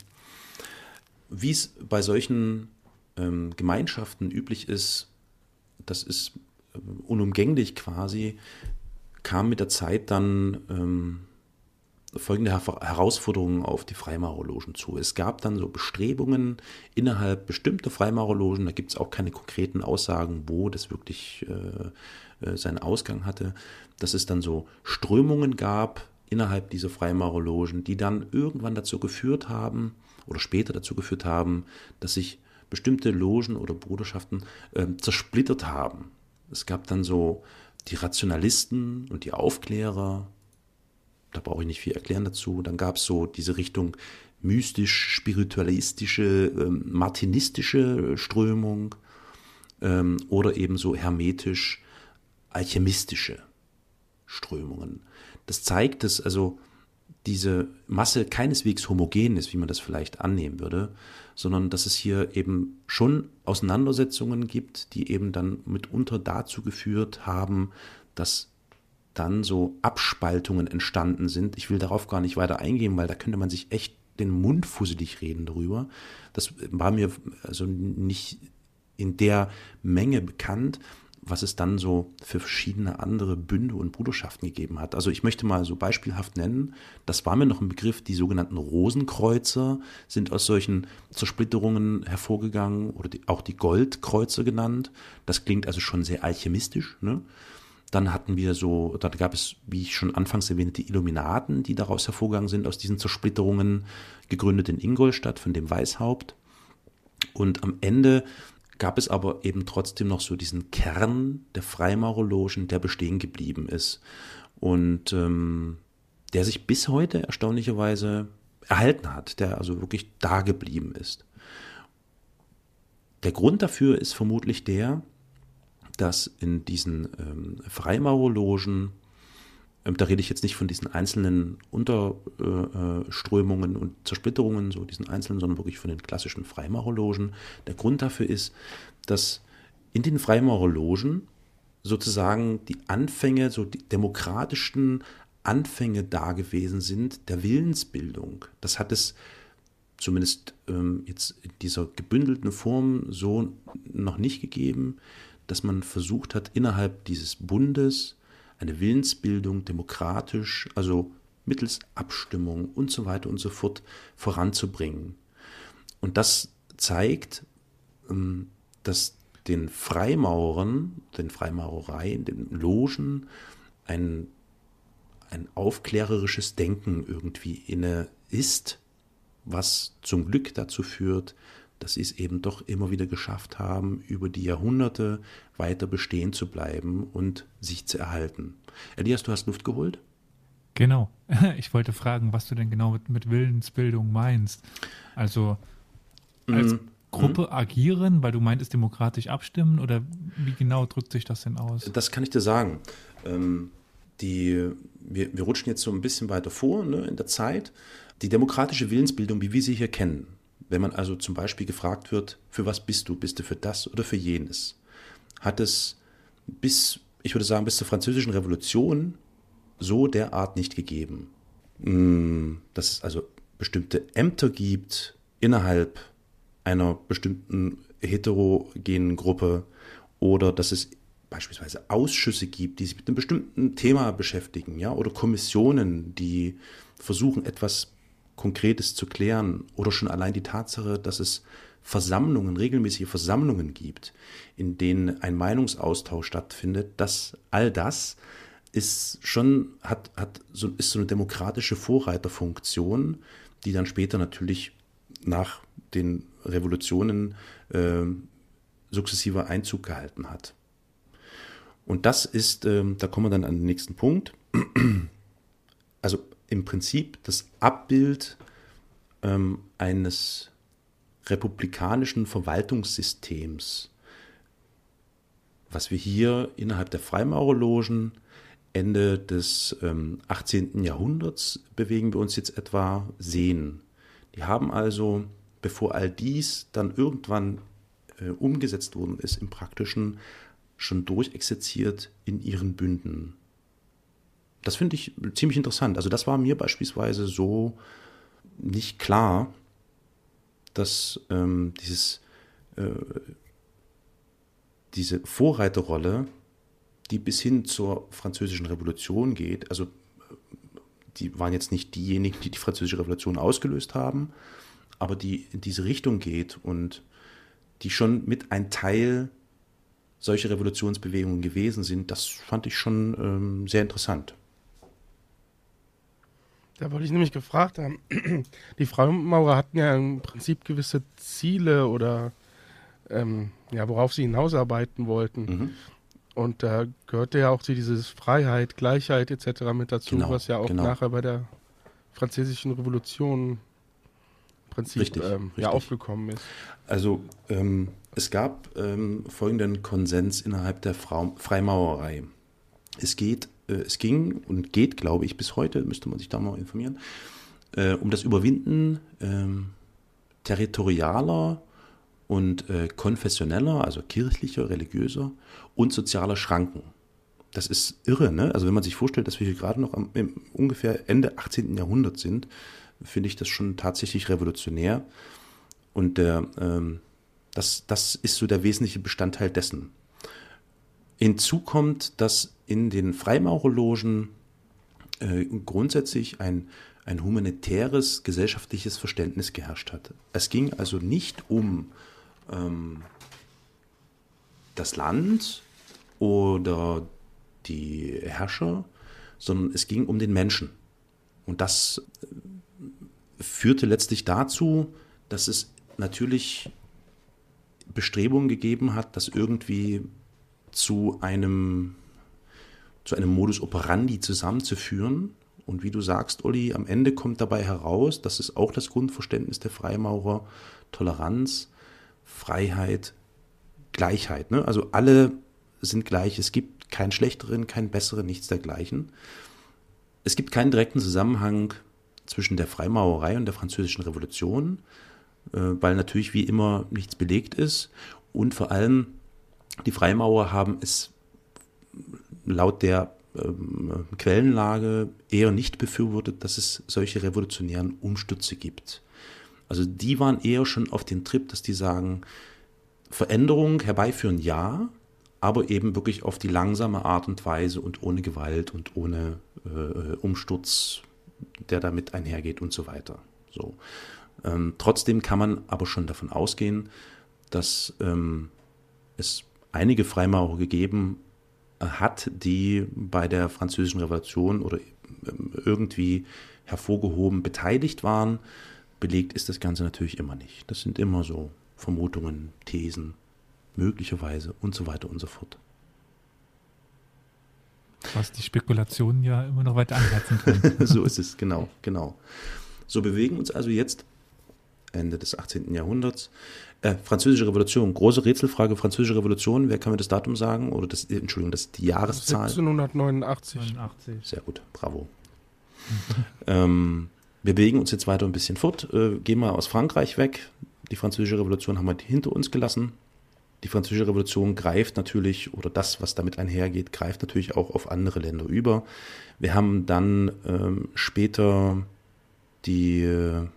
S1: Wie es bei solchen ähm, Gemeinschaften üblich ist, das ist äh, unumgänglich quasi, kam mit der Zeit dann ähm, folgende Herausforderungen auf die Freimaurerlogen zu. Es gab dann so Bestrebungen innerhalb bestimmter Freimaurerlogen, da gibt es auch keine konkreten Aussagen, wo das wirklich äh, äh, seinen Ausgang hatte, dass es dann so Strömungen gab innerhalb dieser Freimaurerlogen, die dann irgendwann dazu geführt haben oder später dazu geführt haben, dass sich bestimmte Logen oder Bruderschaften äh, zersplittert haben. Es gab dann so die Rationalisten und die Aufklärer da brauche ich nicht viel erklären dazu. Dann gab es so diese Richtung mystisch-spiritualistische, ähm, martinistische Strömung ähm, oder eben so hermetisch-alchemistische Strömungen. Das zeigt, dass also diese Masse keineswegs homogen ist, wie man das vielleicht annehmen würde, sondern dass es hier eben schon Auseinandersetzungen gibt, die eben dann mitunter dazu geführt haben, dass dann so Abspaltungen entstanden sind. Ich will darauf gar nicht weiter eingehen, weil da könnte man sich echt den Mund fusselig reden darüber. Das war mir also nicht in der Menge bekannt, was es dann so für verschiedene andere Bünde und Bruderschaften gegeben hat. Also ich möchte mal so beispielhaft nennen, das war mir noch ein Begriff, die sogenannten Rosenkreuzer sind aus solchen Zersplitterungen hervorgegangen oder die, auch die Goldkreuzer genannt. Das klingt also schon sehr alchemistisch. Ne? Dann hatten wir so, da gab es, wie ich schon anfangs erwähnte, die Illuminaten, die daraus hervorgegangen sind, aus diesen Zersplitterungen, gegründet in Ingolstadt von dem Weißhaupt. Und am Ende gab es aber eben trotzdem noch so diesen Kern der Freimaurerlogen, der bestehen geblieben ist. Und ähm, der sich bis heute erstaunlicherweise erhalten hat, der also wirklich da geblieben ist. Der Grund dafür ist vermutlich der, dass in diesen ähm, Freimaurerlogen, ähm, da rede ich jetzt nicht von diesen einzelnen Unterströmungen äh, und Zersplitterungen, so diesen einzelnen, sondern wirklich von den klassischen Freimaurerlogen. Der Grund dafür ist, dass in den Freimaurerlogen sozusagen die Anfänge, so die demokratischen Anfänge da gewesen sind der Willensbildung. Das hat es zumindest ähm, jetzt in dieser gebündelten Form so noch nicht gegeben dass man versucht hat, innerhalb dieses Bundes eine Willensbildung demokratisch, also mittels Abstimmung und so weiter und so fort voranzubringen. Und das zeigt, ähm, dass den Freimaurern, den Freimaurereien, den Logen ein, ein aufklärerisches Denken irgendwie inne ist, was zum Glück dazu führt, dass sie es eben doch immer wieder geschafft haben, über die Jahrhunderte weiter bestehen zu bleiben und sich zu erhalten. Elias, du hast Luft geholt?
S3: Genau. [laughs] Ich wollte fragen, was du denn genau mit, mit Willensbildung meinst. Also als mm. Gruppe mm. agieren, weil du meintest demokratisch abstimmen oder wie genau drückt sich das denn aus?
S1: Das kann ich dir sagen. Ähm, die, wir, wir rutschen jetzt so ein bisschen weiter vor ne, in der Zeit. Die demokratische Willensbildung, wie wir sie hier kennen, wenn man also zum Beispiel gefragt wird, für was bist du? Bist du für das oder für jenes? Hat es bis, ich würde sagen, bis zur Französischen Revolution so derart nicht gegeben. Mm, dass es also bestimmte Ämter gibt innerhalb einer bestimmten heterogenen Gruppe oder dass es beispielsweise Ausschüsse gibt, die sich mit einem bestimmten Thema beschäftigen, ja, oder Kommissionen, die versuchen, etwas Konkretes zu klären oder schon allein die Tatsache, dass es Versammlungen, regelmäßige Versammlungen gibt, in denen ein Meinungsaustausch stattfindet, dass all das ist schon, hat, hat so, ist so eine demokratische Vorreiterfunktion, die dann später natürlich nach den Revolutionen äh, sukzessiver Einzug gehalten hat. Und das ist, äh, da kommen wir dann an den nächsten Punkt. Also im Prinzip das Abbild ähm, eines republikanischen Verwaltungssystems, was wir hier innerhalb der Freimaurerlogen Ende des ähm, 18. Jahrhunderts bewegen wir uns jetzt etwa sehen. Die haben also, bevor all dies dann irgendwann äh, umgesetzt worden ist im Praktischen, schon durchexerziert in ihren Bünden. Das finde ich ziemlich interessant. Also das war mir beispielsweise so nicht klar, dass ähm, dieses, äh, diese Vorreiterrolle, die bis hin zur französischen Revolution geht, also die waren jetzt nicht diejenigen, die die französische Revolution ausgelöst haben, aber die in diese Richtung geht und die schon mit ein Teil solcher Revolutionsbewegungen gewesen sind, das fand ich schon ähm, sehr interessant.
S2: Da wollte ich nämlich gefragt haben, [clears throat] die Freimaurer hatten ja im Prinzip gewisse Ziele oder ähm, ja, worauf sie hinausarbeiten wollten. Mhm. Und da gehörte ja auch dieses Freiheit, Gleichheit etc. mit dazu, genau, was ja auch genau. nachher bei der französischen Revolution im Prinzip richtig, ähm, richtig. Ja, aufgekommen ist.
S1: Also ähm, es gab ähm, folgenden Konsens innerhalb der Frau Freimaurerei. Es geht es ging und geht, glaube ich, bis heute, müsste man sich da mal informieren, äh, um das Überwinden äh, territorialer und äh, konfessioneller, also kirchlicher, religiöser und sozialer Schranken. Das ist irre, ne? Also wenn man sich vorstellt, dass wir hier gerade noch am, im, ungefähr Ende 18. Jahrhundert sind, finde ich das schon tatsächlich revolutionär. Und der, ähm, das, das ist so der wesentliche Bestandteil dessen. Hinzu kommt, dass in den Freimaurerlogen äh, grundsätzlich ein, ein humanitäres gesellschaftliches Verständnis geherrscht hat. Es ging also nicht um ähm, das Land oder die Herrscher, sondern es ging um den Menschen. Und das äh, führte letztlich dazu, dass es natürlich Bestrebungen gegeben hat, das irgendwie zu einem, zu einem Modus operandi zusammenzuführen. Und wie du sagst, Olli, am Ende kommt dabei heraus, das ist auch das Grundverständnis der Freimaurer, Toleranz, Freiheit, Gleichheit. Ne? Also alle sind gleich. Es gibt keinen schlechteren, keinen besseren, nichts dergleichen. Es gibt keinen direkten Zusammenhang zwischen der Freimaurerei und der französischen Revolution, äh, weil natürlich wie immer nichts belegt ist. Und vor allem die Freimaurer haben es laut der ähm, Quellenlage eher nicht befürwortet, dass es solche revolutionären Umstürze gibt. Also die waren eher schon auf den Trip, dass die sagen, Veränderung herbeiführen ja, aber eben wirklich auf die langsame Art und Weise und ohne Gewalt und ohne äh, Umsturz, der damit einhergeht und so weiter. So. Ähm, trotzdem kann man aber schon davon ausgehen, dass ähm, es einige Freimaurer gegeben hat, die bei der Französischen Revolution oder ähm, irgendwie hervorgehoben beteiligt waren. Belegt ist das Ganze natürlich immer nicht. Das sind immer so Vermutungen, Thesen, möglicherweise und so weiter und so fort.
S3: Was die Spekulationen ja immer noch weiter anheizen können. [laughs]
S1: so ist es, genau, genau. So bewegen uns also jetzt Ende des 18. Jahrhunderts äh, Französische Revolution, große Rätselfrage, Französische Revolution, wer kann mir das Datum sagen? Oder das, Entschuldigung, das die Jahreszahl?
S2: 1789. 89.
S1: Sehr gut, bravo. [laughs] ähm, wir bewegen uns jetzt weiter ein bisschen fort, äh, gehen mal aus Frankreich weg. Die Französische Revolution haben wir hinter uns gelassen. Die Französische Revolution greift natürlich, oder das, was damit einhergeht, greift natürlich auch auf andere Länder über. Wir haben dann ähm, später die äh,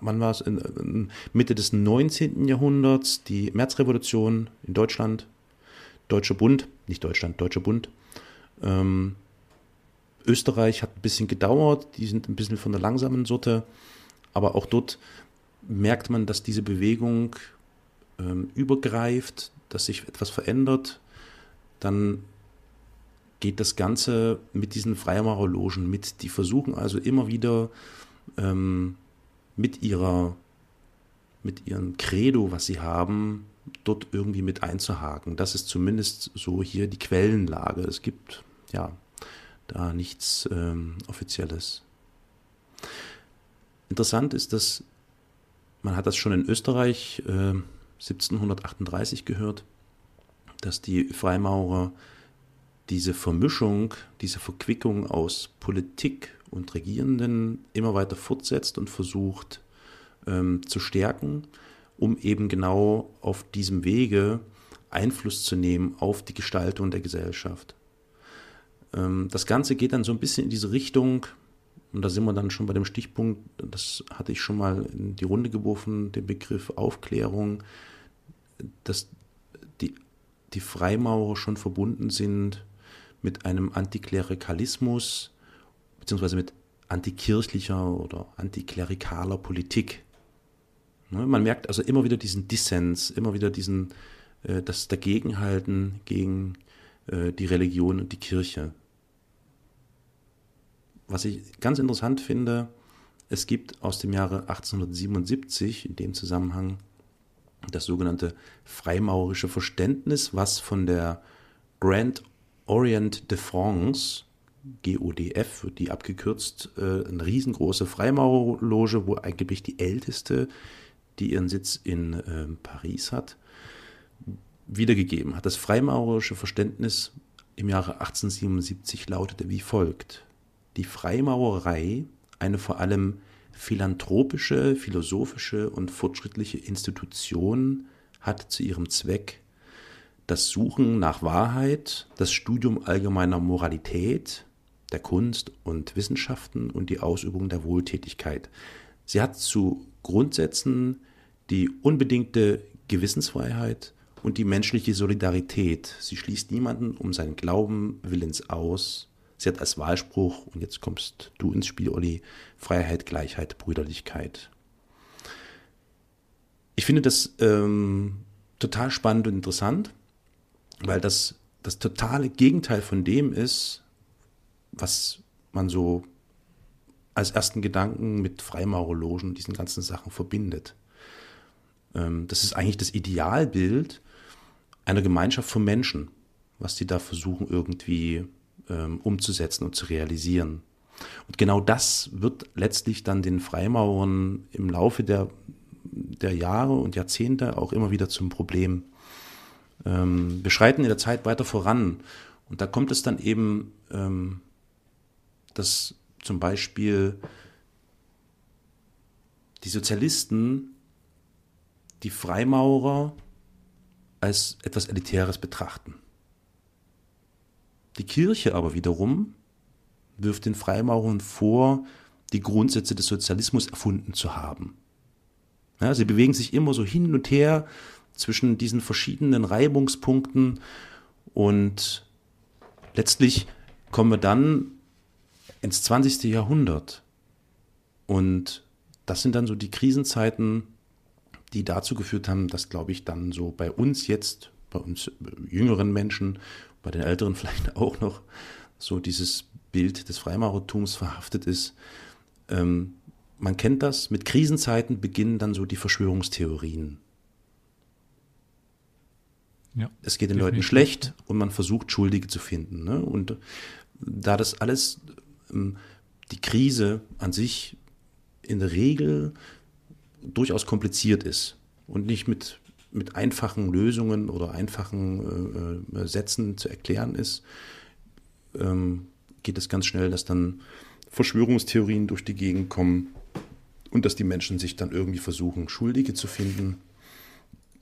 S1: wann war es, in, in Mitte des 19. Jahrhunderts, die Märzrevolution in Deutschland, Deutscher Bund, nicht Deutschland, Deutscher Bund, ähm, Österreich hat ein bisschen gedauert, die sind ein bisschen von der langsamen Sorte, aber auch dort merkt man, dass diese Bewegung ähm, übergreift, dass sich etwas verändert. Dann geht das Ganze mit diesen Freimaurerlogen mit. Die versuchen also immer wieder ähm, mit ihrer mit ihrem Credo, was sie haben, dort irgendwie mit einzuhaken. Das ist zumindest so hier die Quellenlage. Es gibt ja da nichts ähm, Offizielles. Interessant ist, dass man hat das schon in Österreich äh, 1738 gehört, dass die Freimaurer diese Vermischung, diese Verquickung aus Politik und Regierenden immer weiter fortsetzt und versucht ähm, zu stärken, um eben genau auf diesem Wege Einfluss zu nehmen auf die Gestaltung der Gesellschaft. Ähm, das Ganze geht dann so ein bisschen in diese Richtung, und da sind wir dann schon bei dem Stichpunkt, das hatte ich schon mal in die Runde geworfen, den Begriff Aufklärung, dass die, die Freimaurer schon verbunden sind mit einem Antiklerikalismus, beziehungsweise mit antikirchlicher oder antiklerikaler Politik. Ne, man merkt also immer wieder diesen Dissens, immer wieder diesen, äh, das Dagegenhalten gegen äh, die Religion und die Kirche. Was ich ganz interessant finde, es gibt aus dem Jahre 1877 in dem Zusammenhang das sogenannte freimaurische Verständnis, was von der Grand Orient de France, GODF wird die abgekürzt, äh, eine riesengroße Freimaurerloge, wo angeblich die älteste, die ihren Sitz in äh, Paris hat, wiedergegeben hat. Das freimaurerische Verständnis im Jahre 1877 lautete wie folgt. Die Freimaurerei, eine vor allem philanthropische, philosophische und fortschrittliche Institution, hat zu ihrem Zweck das Suchen nach Wahrheit, das Studium allgemeiner Moralität, der Kunst und Wissenschaften und die Ausübung der Wohltätigkeit. Sie hat zu Grundsätzen die unbedingte Gewissensfreiheit und die menschliche Solidarität. Sie schließt niemanden um seinen Glauben willens aus. Sie hat als Wahlspruch, und jetzt kommst du ins Spiel, Olli, Freiheit, Gleichheit, Brüderlichkeit. Ich finde das ähm, total spannend und interessant weil das das totale Gegenteil von dem ist, was man so als ersten Gedanken mit Freimaurerlogen und diesen ganzen Sachen verbindet. Ähm, das ist eigentlich das Idealbild einer Gemeinschaft von Menschen, was die da versuchen irgendwie ähm, umzusetzen und zu realisieren. Und genau das wird letztlich dann den Freimaurern im Laufe der, der Jahre und Jahrzehnte auch immer wieder zum Problem ähm, wir schreiten in der Zeit weiter voran. Und da kommt es dann eben, ähm, dass zum Beispiel die Sozialisten die Freimaurer als etwas Elitäres betrachten. Die Kirche aber wiederum wirft den Freimaurern vor, die Grundsätze des Sozialismus erfunden zu haben. Ja, sie bewegen sich immer so hin und her zwischen diesen verschiedenen Reibungspunkten und letztlich kommen wir dann ins 20. Jahrhundert. Und das sind dann so die Krisenzeiten, die dazu geführt haben, dass, glaube ich, dann so bei uns jetzt, bei uns jüngeren Menschen, bei den Älteren [laughs] vielleicht auch noch, so dieses Bild des Freimaurertums verhaftet ist. Ähm, man kennt das, mit Krisenzeiten beginnen dann so die Verschwörungstheorien. Ja, es geht den Leuten schlecht und man versucht, Schuldige zu finden. Ne? Und da das alles, die Krise an sich in der Regel durchaus kompliziert ist und nicht mit, mit einfachen Lösungen oder einfachen äh, äh, Sätzen zu erklären ist, ähm, geht es ganz schnell, dass dann Verschwörungstheorien durch die Gegend kommen und dass die Menschen sich dann irgendwie versuchen, Schuldige zu finden.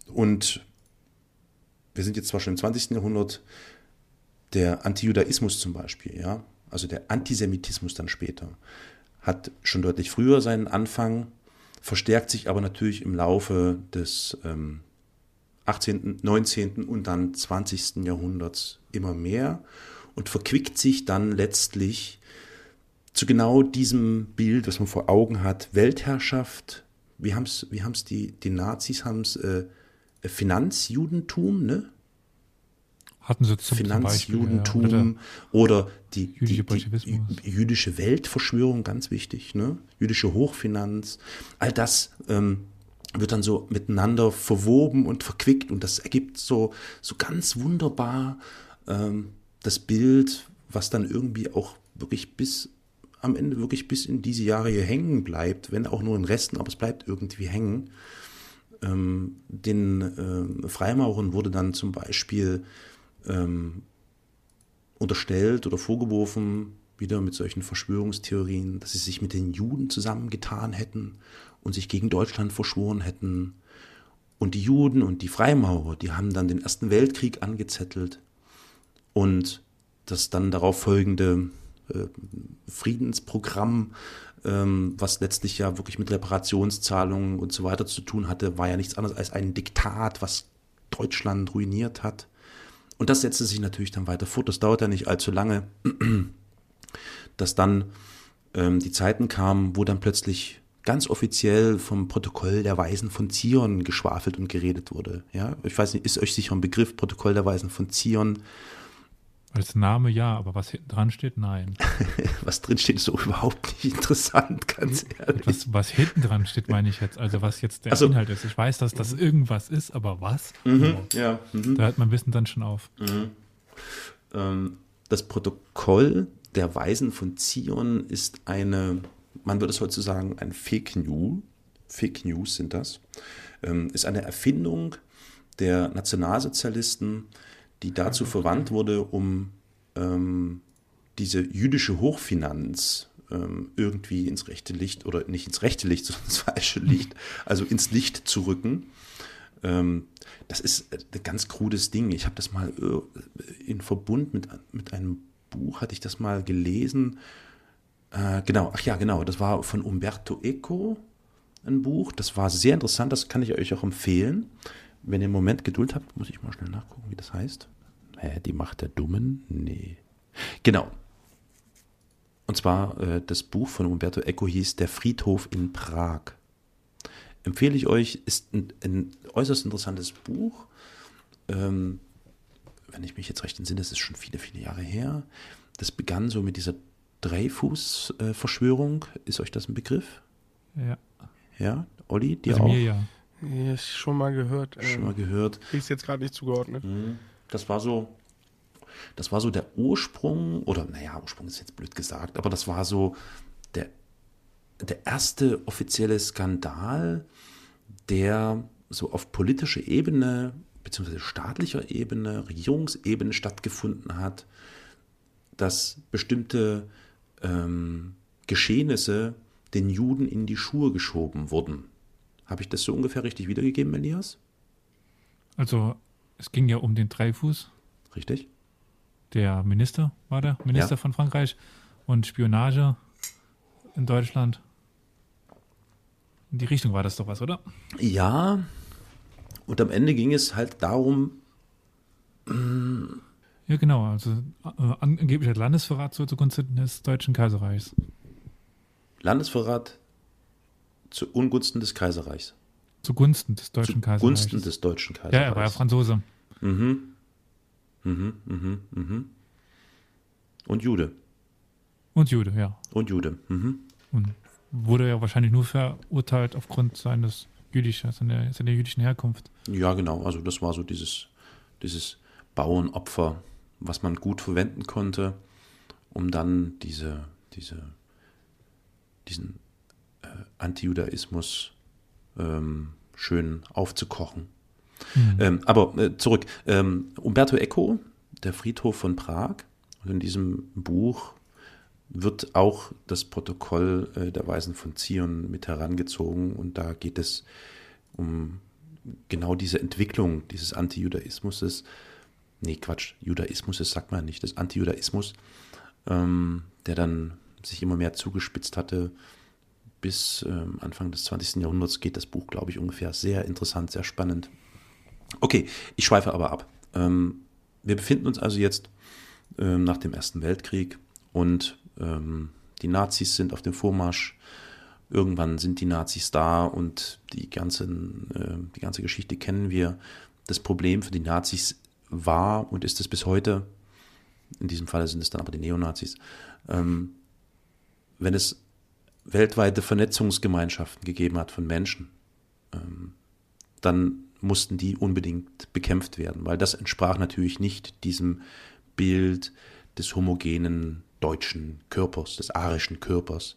S1: Und wir sind jetzt zwar schon im 20. Jahrhundert, der Antijudaismus zum Beispiel, ja, also der Antisemitismus dann später, hat schon deutlich früher seinen Anfang, verstärkt sich aber natürlich im Laufe des ähm, 18., 19. und dann 20. Jahrhunderts immer mehr und verquickt sich dann letztlich zu genau diesem Bild, was man vor Augen hat, Weltherrschaft, wie haben es wie haben's die, die Nazis, haben es äh, Finanzjudentum, ne?
S3: Hatten sie zum,
S1: Finanzjudentum
S3: Beispiel, ja.
S1: oder, oder, die,
S3: jüdische
S1: die, die, jüdische Weltverschwörung, ganz wichtig, ne? jüdische Hochfinanz, all das ähm, wird dann so miteinander verwoben und verquickt und das ergibt so, so ganz wunderbar ähm, das Bild, was dann irgendwie auch wirklich bis am Ende wirklich bis in diese Jahre hier hängen bleibt, wenn auch nur in Resten, aber es bleibt irgendwie hängen. Ähm, den äh, Freimaurern wurde dann zum Beispiel ähm, unterstellt oder vorgeworfen, wieder mit solchen Verschwörungstheorien, dass sie sich mit den Juden zusammengetan hätten und sich gegen Deutschland verschworen hätten. Und die Juden und die Freimaurer, die haben dann den Ersten Weltkrieg angezettelt und das dann darauf folgende äh, Friedensprogramm, ähm, was letztlich ja wirklich mit Reparationszahlungen und so weiter zu tun hatte, war ja nichts anderes als ein Diktat, was Deutschland ruiniert hat. Und das setzte sich natürlich dann weiter fort. Das dauert ja nicht allzu lange, [clears throat] dass dann ähm, die Zeiten kamen, wo dann plötzlich ganz offiziell vom Protokoll der Weisen von Zion geschwafelt und geredet wurde. Ja, ich weiß nicht, ist euch sicher ein Begriff Protokoll der Weisen von Zion?
S3: Als Name ja, aber was hinten dran steht, nein. [laughs]
S1: was drin steht, ist so überhaupt nicht interessant, ganz ehrlich.
S3: Was, was hinten dran steht, meine ich jetzt. Also was jetzt der also, Inhalt ist. Ich weiß, dass das irgendwas ist, aber was?
S1: Mhm, ja, mhm.
S3: Da hört mein Wissen dann schon auf.
S1: Mhm. Ähm, das Protokoll der Weisen von Zion ist eine, man würde es heute sagen, ein Fake News. Fake News sind das. Ähm, ist eine Erfindung der Nationalsozialisten, die dazu verwandt wurde, um ähm, diese jüdische Hochfinanz ähm, irgendwie ins rechte Licht oder nicht ins rechte Licht, [laughs] sondern ins falsche Licht, also ins Licht zu rücken. Ähm, das ist ein ganz krudes Ding. Ich habe das mal äh, in Verbund mit, mit einem Buch, hatte ich das mal gelesen. Äh, genau, ach ja, genau, das war von Umberto Eco ein Buch. Das war sehr interessant, das kann ich euch auch empfehlen. Wenn ihr einen Moment Geduld habt, muss ich mal schnell nachgucken, wie das heißt. Hä, die Macht der Dummen? Nee. Genau. Und zwar äh, das Buch von Umberto Eco hieß Der Friedhof in Prag. Empfehle ich euch, ist ein, ein äußerst interessantes Buch. Ähm, wenn ich mich jetzt recht entsinne, das ist schon viele, viele Jahre her. Das begann so mit dieser Dreyfus-Verschwörung. Ist euch das ein Begriff?
S3: Ja.
S1: Ja, Olli, dir
S3: also
S1: auch?
S3: Mir ja.
S2: Ja, schon mal gehört.
S1: Schon ähm, mal gehört.
S2: Ist jetzt gerade nicht zugeordnet.
S1: Mhm. Das war so, das war so der Ursprung, oder naja, Ursprung ist jetzt blöd gesagt, aber das war so der, der erste offizielle Skandal, der so auf politischer Ebene, beziehungsweise staatlicher Ebene, Regierungsebene stattgefunden hat, dass bestimmte ähm, Geschehnisse den Juden in die Schuhe geschoben wurden. Habe ich das so ungefähr richtig wiedergegeben, Elias?
S3: Also es ging ja um den Dreifuß.
S1: Richtig.
S3: Der Minister war der Minister ja. von Frankreich und Spionage in Deutschland. In die Richtung war das doch was, oder?
S1: Ja. Und am Ende ging es halt darum.
S3: ja, genau. Also äh, angeblich hat Landesverrat zugunsten des Deutschen Kaiserreichs.
S1: Landesverrat zu Ungunsten des Kaiserreichs.
S3: Zugunsten des Deutschen Kaiserreichs.
S1: Zugunsten des Deutschen Kaiserreichs.
S3: Ja, er war ja Franzose.
S1: Mhm. Mhm, mhm, mhm. Und Jude.
S3: Und Jude, ja.
S1: Und Jude. Mhm.
S3: Und wurde ja wahrscheinlich nur verurteilt aufgrund seines jüdischen, seiner, seiner jüdischen Herkunft.
S1: Ja, genau. Also das war so dieses, dieses Bauernopfer, was man gut verwenden konnte, um dann diese, diese, diesen äh, Antijudaismus ähm, schön aufzukochen. Mhm. Ähm, aber äh, zurück. Ähm, Umberto Eco, der Friedhof von Prag, in diesem Buch wird auch das Protokoll äh, der Weisen von Zion mit herangezogen und da geht es um genau diese Entwicklung dieses Antijudaismus. Nee, Quatsch, Judaismus, sagt man nicht, des Antijudaismus, ähm, der dann sich immer mehr zugespitzt hatte. Bis ähm, Anfang des 20. Jahrhunderts geht das Buch, glaube ich, ungefähr sehr interessant, sehr spannend. Okay, ich schweife aber ab. Ähm, wir befinden uns also jetzt ähm, nach dem Ersten Weltkrieg und ähm, Die Nazis sind auf dem Vormarsch. Irgendwann sind die Nazis da und die, ganzen, äh, die ganze Geschichte kennen wir. Das Problem für die Nazis war und ist es bis heute, in diesem Fall sind es dann aber die Neonazis, ähm, wenn es weltweite Vernetzungsgemeinschaften gegeben hat von Menschen, ähm, dann mussten die unbedingt bekämpft werden, weil das entsprach natürlich nicht diesem Bild des homogenen deutschen Körpers, des arischen Körpers.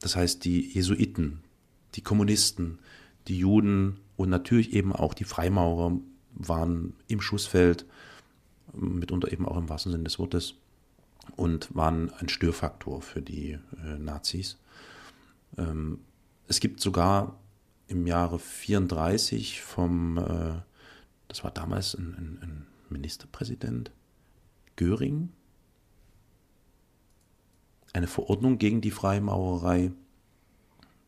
S1: Das heißt, die Jesuiten, die Kommunisten, die Juden und natürlich eben auch die Freimaurer waren im Schussfeld, mitunter eben auch im wahrsten Sinne des Wortes, und waren ein Störfaktor für die äh, Nazis. Ähm, es gibt sogar im Jahre 34 vom, äh, das war damals ein, ein, ein Ministerpräsident, Göring, eine Verordnung gegen die Freimaurerei.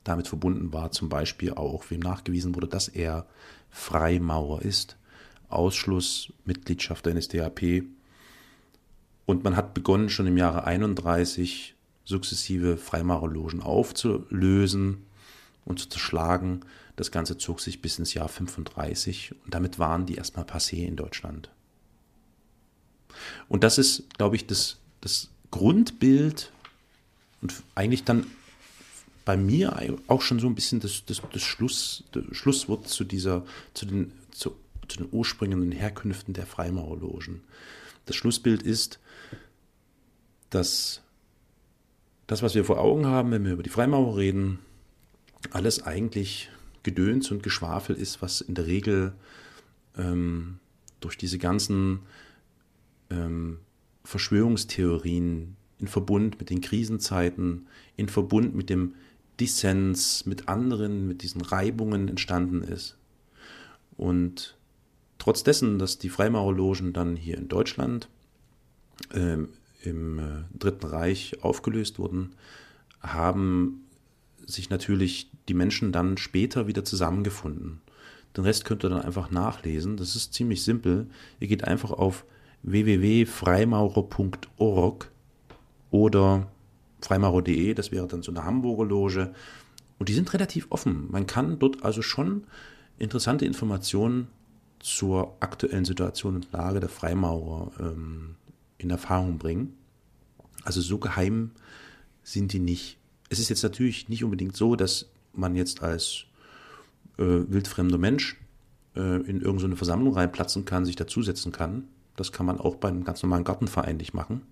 S1: Damit verbunden war zum Beispiel auch, wem nachgewiesen wurde, dass er Freimaurer ist, Ausschluss, Mitgliedschaft der NSDAP. Und man hat begonnen, schon im Jahre 31 sukzessive Freimaurerlogen aufzulösen und zu zerschlagen. Das Ganze zog sich bis ins Jahr 35 und damit waren die erstmal passé in Deutschland. Und das ist, glaube ich, das, das Grundbild und eigentlich dann bei mir auch schon so ein bisschen das, das, das, Schluss, das Schlusswort zu dieser, zu den, zu, zu den Ursprüngen und Herkünften der Freimaurerlogen. Das Schlussbild ist, dass das, was wir vor Augen haben, wenn wir über die Freimaurer reden, alles eigentlich Gedöns und Geschwafel ist, was in der Regel ähm, durch diese ganzen ähm, Verschwörungstheorien in Verbund mit den Krisenzeiten, in Verbund mit dem Dissens mit anderen, mit diesen Reibungen entstanden ist. Und trotz dessen, dass die Freimaurerlogen dann hier in Deutschland ähm, im äh, Dritten Reich aufgelöst wurden, haben sich natürlich die Menschen dann später wieder zusammengefunden. Den Rest könnt ihr dann einfach nachlesen. Das ist ziemlich simpel. Ihr geht einfach auf www.freimaurer.org oder freimaurer.de, das wäre dann so eine Hamburger Loge. Und die sind relativ offen. Man kann dort also schon interessante Informationen zur aktuellen Situation und Lage der Freimaurer ähm, in Erfahrung bringen. Also so geheim sind die nicht. Es ist jetzt natürlich nicht unbedingt so, dass man jetzt als äh, wildfremder Mensch äh, in irgendeine Versammlung reinplatzen kann, sich dazusetzen kann. Das kann man auch bei einem ganz normalen Gartenverein nicht machen.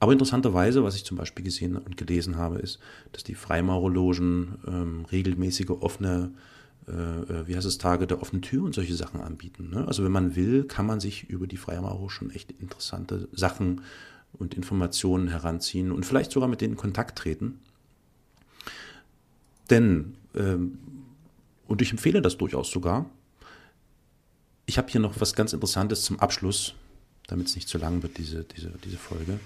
S1: Aber interessanterweise, was ich zum Beispiel gesehen und gelesen habe, ist, dass die Freimaurerlogen ähm, regelmäßige offene, äh, äh, wie heißt es, Tage der offenen Tür und solche Sachen anbieten. Ne? Also wenn man will, kann man sich über die Freimaurer schon echt interessante Sachen und Informationen heranziehen und vielleicht sogar mit denen in Kontakt treten. Denn, ähm, und ich empfehle das durchaus sogar, ich habe hier noch was ganz Interessantes zum Abschluss, damit es nicht zu lang wird, diese, diese, diese Folge.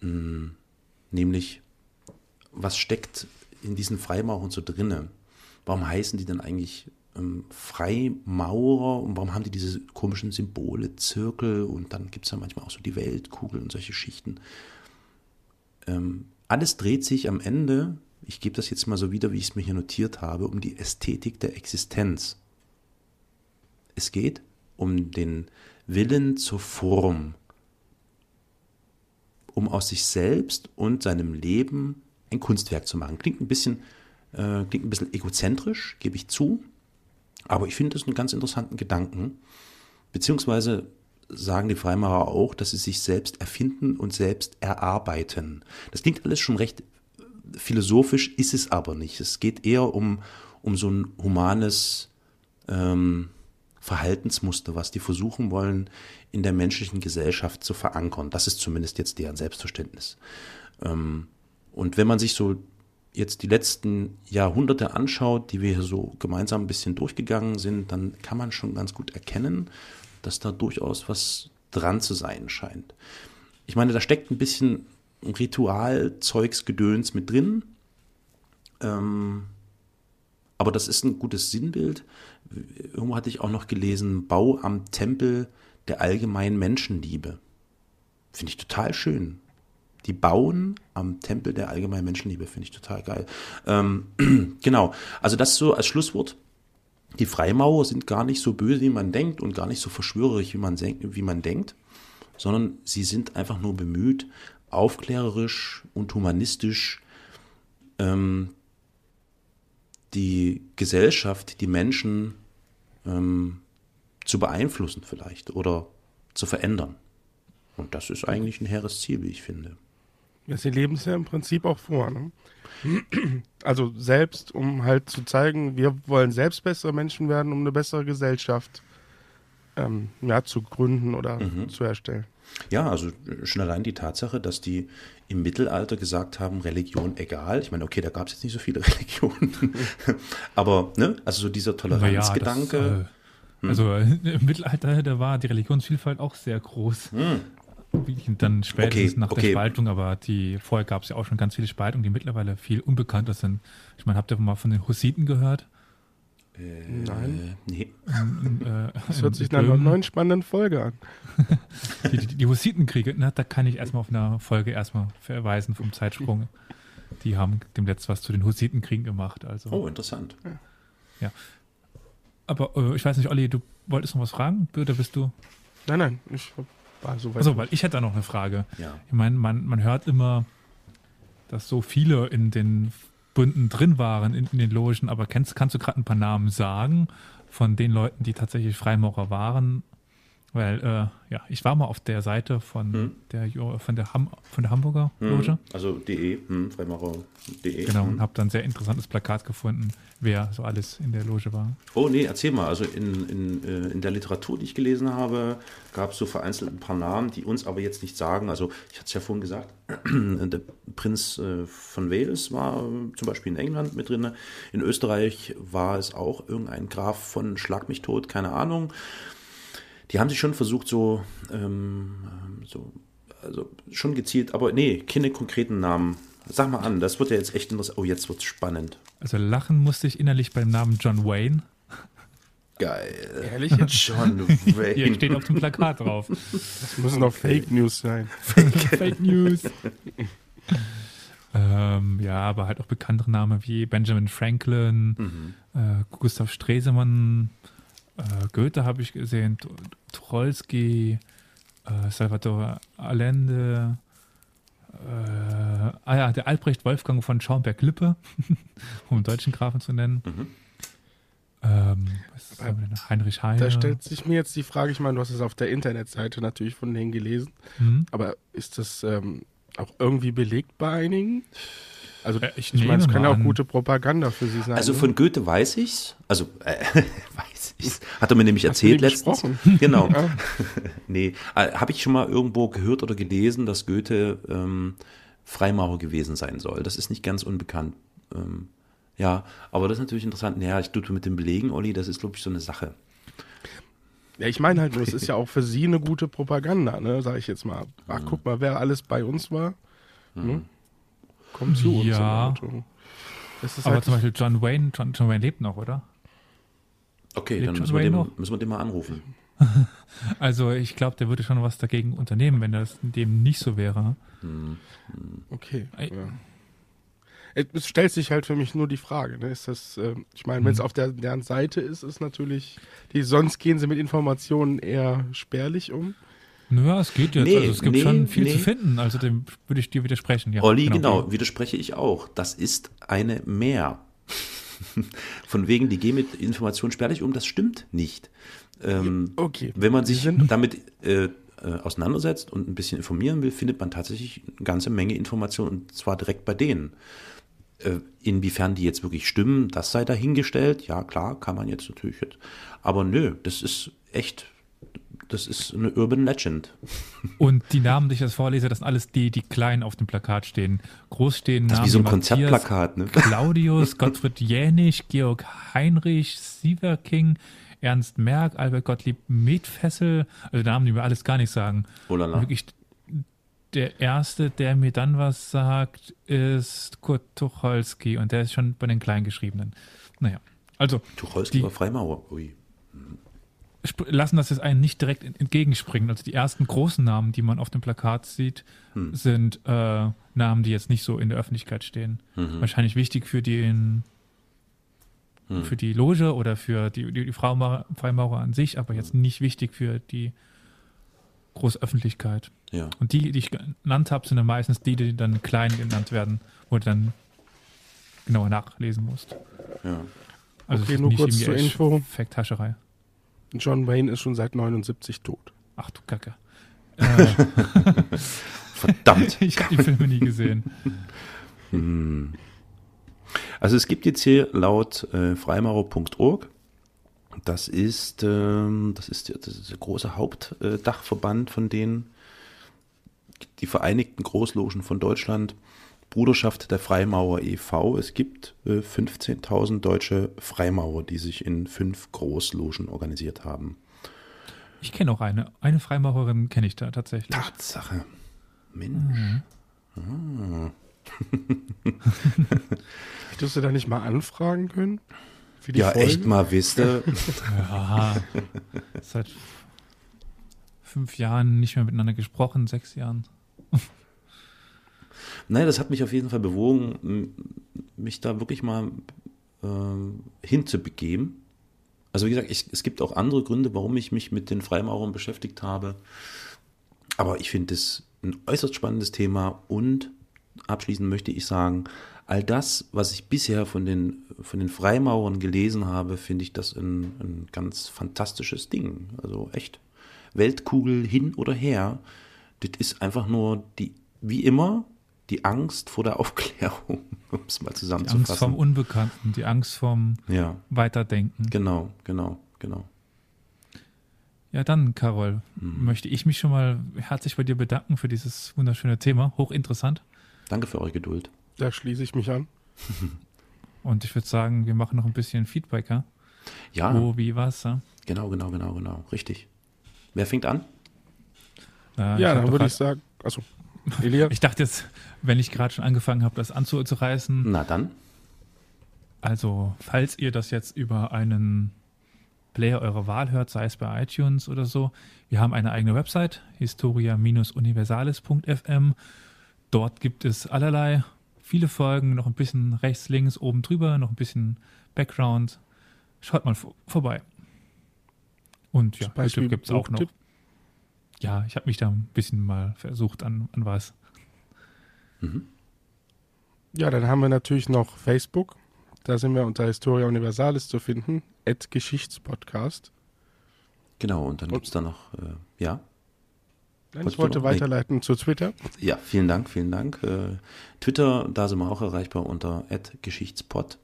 S1: Hm, nämlich, was steckt in diesen Freimaurern so drinne? Warum heißen die denn eigentlich ähm, Freimaurer und warum haben die diese komischen Symbole, Zirkel und dann gibt es ja manchmal auch so die Weltkugel und solche Schichten. Ähm, alles dreht sich am Ende, ich gebe das jetzt mal so wieder, wie ich es mir hier notiert habe, um die Ästhetik der Existenz. Es geht um den Willen zur Form, um aus sich selbst und seinem Leben ein Kunstwerk zu machen. Klingt ein bisschen, äh, klingt ein bisschen egozentrisch, gebe ich zu, aber ich finde das einen ganz interessanten Gedanken. Beziehungsweise sagen die Freimaurer auch, dass sie sich selbst erfinden und selbst erarbeiten. Das klingt alles schon recht philosophisch, ist es aber nicht. Es geht eher um, um so ein humanes ähm, Verhaltensmuster, was die versuchen wollen, in der menschlichen Gesellschaft zu verankern. Das ist zumindest jetzt deren Selbstverständnis. Ähm, und wenn man sich so jetzt die letzten Jahrhunderte anschaut, die wir hier so gemeinsam ein bisschen durchgegangen sind, dann kann man schon ganz gut erkennen, dass da durchaus was dran zu sein scheint. Ich meine, da steckt ein bisschen Ritualzeugsgedöns mit drin. Ähm, aber das ist ein gutes Sinnbild. Irgendwo hatte ich auch noch gelesen, Bau am Tempel der allgemeinen Menschenliebe. Finde ich total schön. die bauen am Tempel der allgemeinen Menschenliebe, finde ich total geil. Ähm, [clears throat] genau, also das so als Schlusswort. Die Freimaurer sind gar nicht so böse, wie man denkt und gar nicht so verschwörerisch, wie man, wie man denkt, sondern sie sind einfach nur bemüht, aufklärerisch und humanistisch ähm, die Gesellschaft, die Menschen ähm, zu beeinflussen vielleicht oder zu verändern. Und das ist eigentlich ein hehres Ziel, wie ich finde.
S2: Ja, sie leben es ja im Prinzip auch vor. Ne? Also selbst, um halt zu zeigen, wir wollen selbst bessere Menschen werden, um eine bessere Gesellschaft ähm, ja, zu gründen oder mhm. zu erstellen.
S1: Ja, also schon allein die Tatsache, dass die im Mittelalter gesagt haben, Religion egal. Ich meine, okay, da gab es jetzt nicht so viele [laughs] Religionen, aber ne, also so dieser Toleranzgedanke. Ja, das,
S3: äh, hm. Also im Mittelalter, da war die Religionsvielfalt auch sehr groß. Hm. Dann spätestens okay, nach okay. der Spaltung, aber die vorher gab es ja auch schon ganz viele Spaltungen, die mittlerweile viel unbekannter sind. Ich meine, habt ihr mal von den Hussiten gehört?
S2: Äh, Nein. Nee. Ähm, äh, [laughs] das hört sich nach einer neuen spannenden Folge an. [laughs]
S3: die, die, die Hussitenkriege, na, da kann ich erstmal auf eine Folge erstmal verweisen vom Zeitsprung. Die haben dem Letzt was zu den Hussitenkriegen gemacht. Also.
S1: Oh, interessant.
S3: Ja. Aber äh, ich weiß nicht, Olli, du wolltest noch was fragen? Oder bist du?
S2: Nein, nein, ich war
S3: so weit. Also, weil ich hätte da noch eine Frage. Ja. Ich meine, man, man hört immer, dass so viele in den Bünden drin waren in, in den Logen, aber kennst, kannst du gerade ein paar Namen sagen von den Leuten, die tatsächlich Freimaurer waren? Weil, äh, ja, ich war mal auf der Seite von hm. der von der, Ham, von der Hamburger hm. Loge.
S1: Also de, hm, Freimaurer.de.
S3: Genau, und hm. habe dann ein sehr interessantes Plakat gefunden, wer so alles in der Loge war.
S1: Oh nee, erzähl mal. Also in, in, äh, in der Literatur, die ich gelesen habe, gab es so vereinzelt ein paar Namen, die uns aber jetzt nicht sagen. Also ich hatte es ja vorhin gesagt, [clears throat] der Prinz äh, von Wales war zum Beispiel in England mit drin. In Österreich war es auch irgendein Graf von Schlag mich tot, keine Ahnung die haben sich schon versucht, so, ähm, so, also schon gezielt, aber nee, keine konkreten Namen. Sag mal an, das wird ja jetzt echt interessant. Oh, jetzt wird's spannend.
S3: Also lachen musste ich innerlich beim Namen John Wayne.
S1: Geil.
S2: Ehrlich jetzt?
S3: John [laughs] Wayne. Hier steht auf dem Plakat drauf.
S2: Das müssen doch Fake News sein. [laughs]
S3: Fake News. ähm, ja, aber halt auch bekanntere Namen wie Benjamin Franklin, mhm. äh, Gustav Stresemann, äh, Goethe habe ich gesehen, Tucholsky, äh, Salvatore Allende, äh, ah ja, der Albrecht Wolfgang von Schaumberg-Lippe, [laughs] um einen deutschen Grafen zu nennen. Mhm. Ähm, Heinrich Heine.
S2: Da stellt sich mir jetzt die Frage, ich meine, du hast es auf der Internetseite natürlich von denen gelesen, mhm. aber ist das ähm, auch irgendwie belegt bei einigen? Also äh, ich, ich meine, es kann ja auch gute Propaganda für sie sein.
S1: Also ne? von Goethe weiß ich's. Also äh, [laughs] weiß ich's. Hat er mir nämlich erzählt letztens. [laughs] Genau. Ja. [laughs] nee, äh, habe ich schon mal irgendwo gehört oder gelesen, dass Goethe ähm, Freimaurer gewesen sein soll. Das ist nicht ganz unbekannt. Ähm, ja, aber das ist natürlich interessant. Naja, ich tue mit dem Belegen, Olli, das ist, glaube ich, so eine Sache.
S2: Ja, ich meine halt nur, es ist ja auch für sie eine gute Propaganda, ne, sag ich jetzt mal. Ach, guck mal, wer alles bei uns war. Ne? Komm zu uns.
S3: Ja. aber halt zum Beispiel John Wayne, John, John, Wayne lebt noch, oder?
S1: Okay, lebt dann müssen wir, dem, müssen wir, den, mal anrufen. [laughs]
S3: also ich glaube, der würde schon was dagegen unternehmen, wenn das dem nicht so wäre. Hm.
S2: Okay. Ja. Es stellt sich halt für mich nur die Frage, ne? ist das, äh, ich meine, wenn es hm. auf der, deren Seite ist, ist natürlich, die, sonst gehen sie mit Informationen eher spärlich um.
S3: Naja, es geht jetzt. Nee, also es gibt nee, schon viel nee. zu finden. Also dem würde ich dir widersprechen. Ja,
S1: Olli, genau, genau, widerspreche ich auch. Das ist eine Mehr. [laughs] Von wegen, die gehen mit Informationen spärlich um, das stimmt nicht. Ähm, okay. Wenn man sich damit äh, äh, auseinandersetzt und ein bisschen informieren will, findet man tatsächlich eine ganze Menge Informationen und zwar direkt bei denen. Äh, inwiefern die jetzt wirklich stimmen, das sei dahingestellt. Ja, klar, kann man jetzt natürlich jetzt. Aber nö, das ist echt das ist eine Urban Legend. [laughs]
S3: Und die Namen, die ich jetzt vorlese, das sind alles die, die klein auf dem Plakat stehen. Groß stehen
S1: das
S3: Namen.
S1: ist wie so ein Konzertplakat, ne?
S3: Claudius, [laughs] Gottfried Jänig, Georg Heinrich, Sieverking, Ernst Merck, Albert Gottlieb Metfessel. Also Namen, die mir alles gar nicht sagen.
S1: Oh lala.
S3: Wirklich der erste, der mir dann was sagt, ist Kurt Tucholsky und der ist schon bei den Kleingeschriebenen. Naja, also.
S1: Tucholsky war Freimaurer. Ui.
S3: lassen das jetzt einen nicht direkt entgegenspringen. Also die ersten großen Namen, die man auf dem Plakat sieht, hm. sind äh, Namen, die jetzt nicht so in der Öffentlichkeit stehen. Mhm. Wahrscheinlich wichtig für den hm. für die Loge oder für die, die, die Freimaurer an sich, aber jetzt nicht wichtig für die Großöffentlichkeit.
S1: Ja.
S3: Und die, die ich genannt habe, sind dann meistens die, die dann klein genannt werden, wo du dann genauer nachlesen musst.
S1: Ja.
S2: Also okay, nur kurz zur Info.
S3: Effekthascherei.
S2: John Wayne ist schon seit 79 tot.
S3: Ach du Kacke. [laughs] Äh,
S1: Verdammt. [laughs]
S3: ich habe die Filme nie gesehen.
S1: Hm. Also es gibt jetzt hier laut äh, freimaurer.org, das ist, ähm, das ist, das ist der große Hauptdachverband von denen, die Vereinigten Großlogen von Deutschland, Bruderschaft der Freimaurer e.V. Es gibt äh, 15.000 deutsche Freimaurer, die sich in fünf Großlogen organisiert haben.
S3: Ich kenne auch eine. Eine Freimaurerin kenne ich da tatsächlich.
S1: Tatsache. Mensch.
S2: Mhm. Ah. [laughs] [laughs] Hättest du da nicht mal anfragen können?
S1: Ja, Folge? echt mal, wisst ihr.
S3: ja. Seit fünf Jahren nicht mehr miteinander gesprochen, sechs Jahren.
S1: Nein, das hat mich auf jeden Fall bewogen, mich da wirklich mal äh, hinzubegeben. Also wie gesagt, ich, es gibt auch andere Gründe, warum ich mich mit den Freimaurern beschäftigt habe. Aber ich finde es ein äußerst spannendes Thema und abschließend möchte ich sagen, all das, was ich bisher von den, von den Freimaurern gelesen habe, finde ich das ein, ein ganz fantastisches Ding. Also echt. Weltkugel hin oder her. Das ist einfach nur die, wie immer, die Angst vor der [laughs] Aufklärung, um es mal zusammenzufassen.
S3: Die Angst vom Unbekannten, die Angst vom
S1: ja.
S3: Weiterdenken.
S1: Genau, genau, genau.
S3: Ja, dann, Carol, mhm. möchte ich mich schon mal herzlich bei dir bedanken für dieses wunderschöne Thema. Hochinteressant.
S1: Danke für eure Geduld.
S2: Da schließe ich mich an. [laughs]
S3: Und ich würde sagen, wir machen noch ein bisschen Feedback, ja?
S1: Ja.
S3: Wo, wie, was, ja?
S1: Genau, genau, genau, genau. Richtig. Wer fängt an?
S2: Na, ja, dann würde ich sagen, also
S3: Elia. [laughs] ich dachte jetzt, wenn ich gerade schon angefangen habe, das anzureißen.
S1: Na dann.
S3: Also, falls ihr das jetzt über einen Player eurer Wahl hört, sei es bei iTunes oder so, wir haben eine eigene Website, historia-universalis.fm. Dort gibt es allerlei, viele Folgen, noch ein bisschen rechts, links, oben drüber, noch ein bisschen Background. Schaut mal vor, vorbei. Und ja, YouTube gibt es auch noch. Ja, ich habe mich da ein bisschen mal versucht an, an was.
S2: Mhm. Ja, dann haben wir natürlich noch Facebook. Da sind wir unter Historia Universalis zu finden, at Geschichtspodcast.
S1: Genau, und dann gibt es da noch, äh, ja.
S2: Nein, ich wollte weiterleiten nee. zu Twitter.
S1: Ja, vielen Dank, vielen Dank. Äh, Twitter, da sind wir auch erreichbar unter @geschichtspod.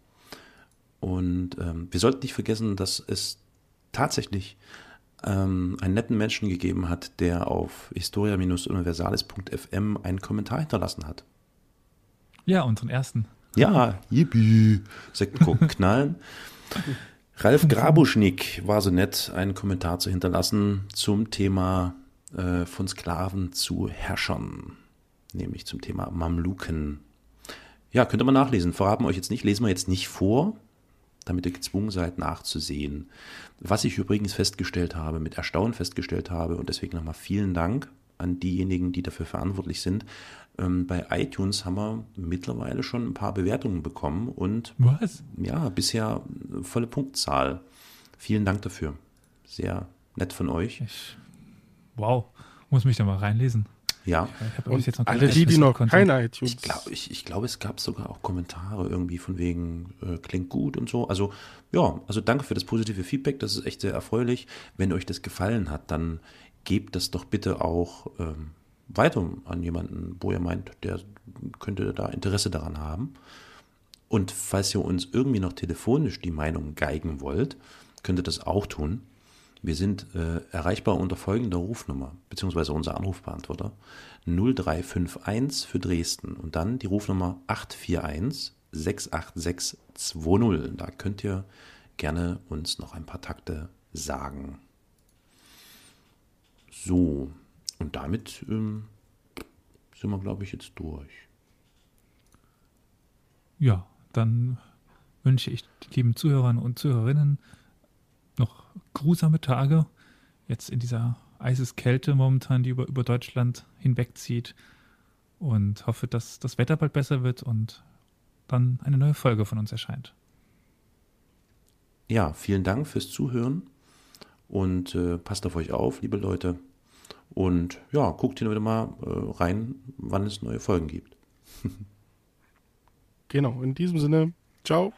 S1: Und ähm, wir sollten nicht vergessen, dass es tatsächlich ähm, einen netten Menschen gegeben hat, der auf historia-universalis.fm einen Kommentar hinterlassen hat.
S3: Ja, unseren ersten.
S1: Ja, yippie. Sekten [laughs] knallen. Ralf Grabuschnik war so nett, einen Kommentar zu hinterlassen zum Thema äh, von Sklaven zu Herrschern, nämlich zum Thema Mamluken. Ja, könnt ihr mal nachlesen. Verraten wir euch jetzt nicht, lesen wir jetzt nicht vor, damit ihr gezwungen seid nachzusehen. Was ich übrigens festgestellt habe, mit Erstaunen festgestellt habe, und deswegen nochmal vielen Dank an diejenigen, die dafür verantwortlich sind. Ähm, bei iTunes haben wir mittlerweile schon ein paar Bewertungen bekommen und
S3: Was?
S1: ja, bisher volle Punktzahl. Vielen Dank dafür. Sehr nett von euch.
S3: Ich Wow, muss mich da mal reinlesen.
S1: Ja.
S2: Und alle die, die noch keine
S1: iTunes. Ich glaube, ich, ich glaub, es gab sogar auch Kommentare irgendwie von wegen äh, klingt gut und so. Also ja, also danke für das positive Feedback. Das ist echt sehr erfreulich. Wenn euch das gefallen hat, dann gebt das doch bitte auch ähm, weiter an jemanden, wo ihr meint, der könnte da Interesse daran haben. Und falls ihr uns irgendwie noch telefonisch die Meinung geigen wollt, könnt ihr das auch tun. Wir sind äh, erreichbar unter folgender Rufnummer, beziehungsweise unser Anrufbeantworter 0351 für Dresden und dann die Rufnummer 841 686 20. Da könnt ihr gerne uns noch ein paar Takte sagen. So, und damit ähm, sind wir, glaube ich, jetzt durch.
S3: Ja, dann wünsche ich lieben Zuhörern und Zuhörerinnen grusame Tage. Jetzt in dieser Eiseskälte momentan, die über, über Deutschland hinwegzieht. Und hoffe, dass das Wetter bald besser wird und dann eine neue Folge von uns erscheint.
S1: Ja, vielen Dank fürs Zuhören und äh, passt auf euch auf, liebe Leute. Und ja, guckt hin wieder mal äh, rein, wann es neue Folgen gibt. [laughs]
S2: genau, in diesem Sinne, ciao.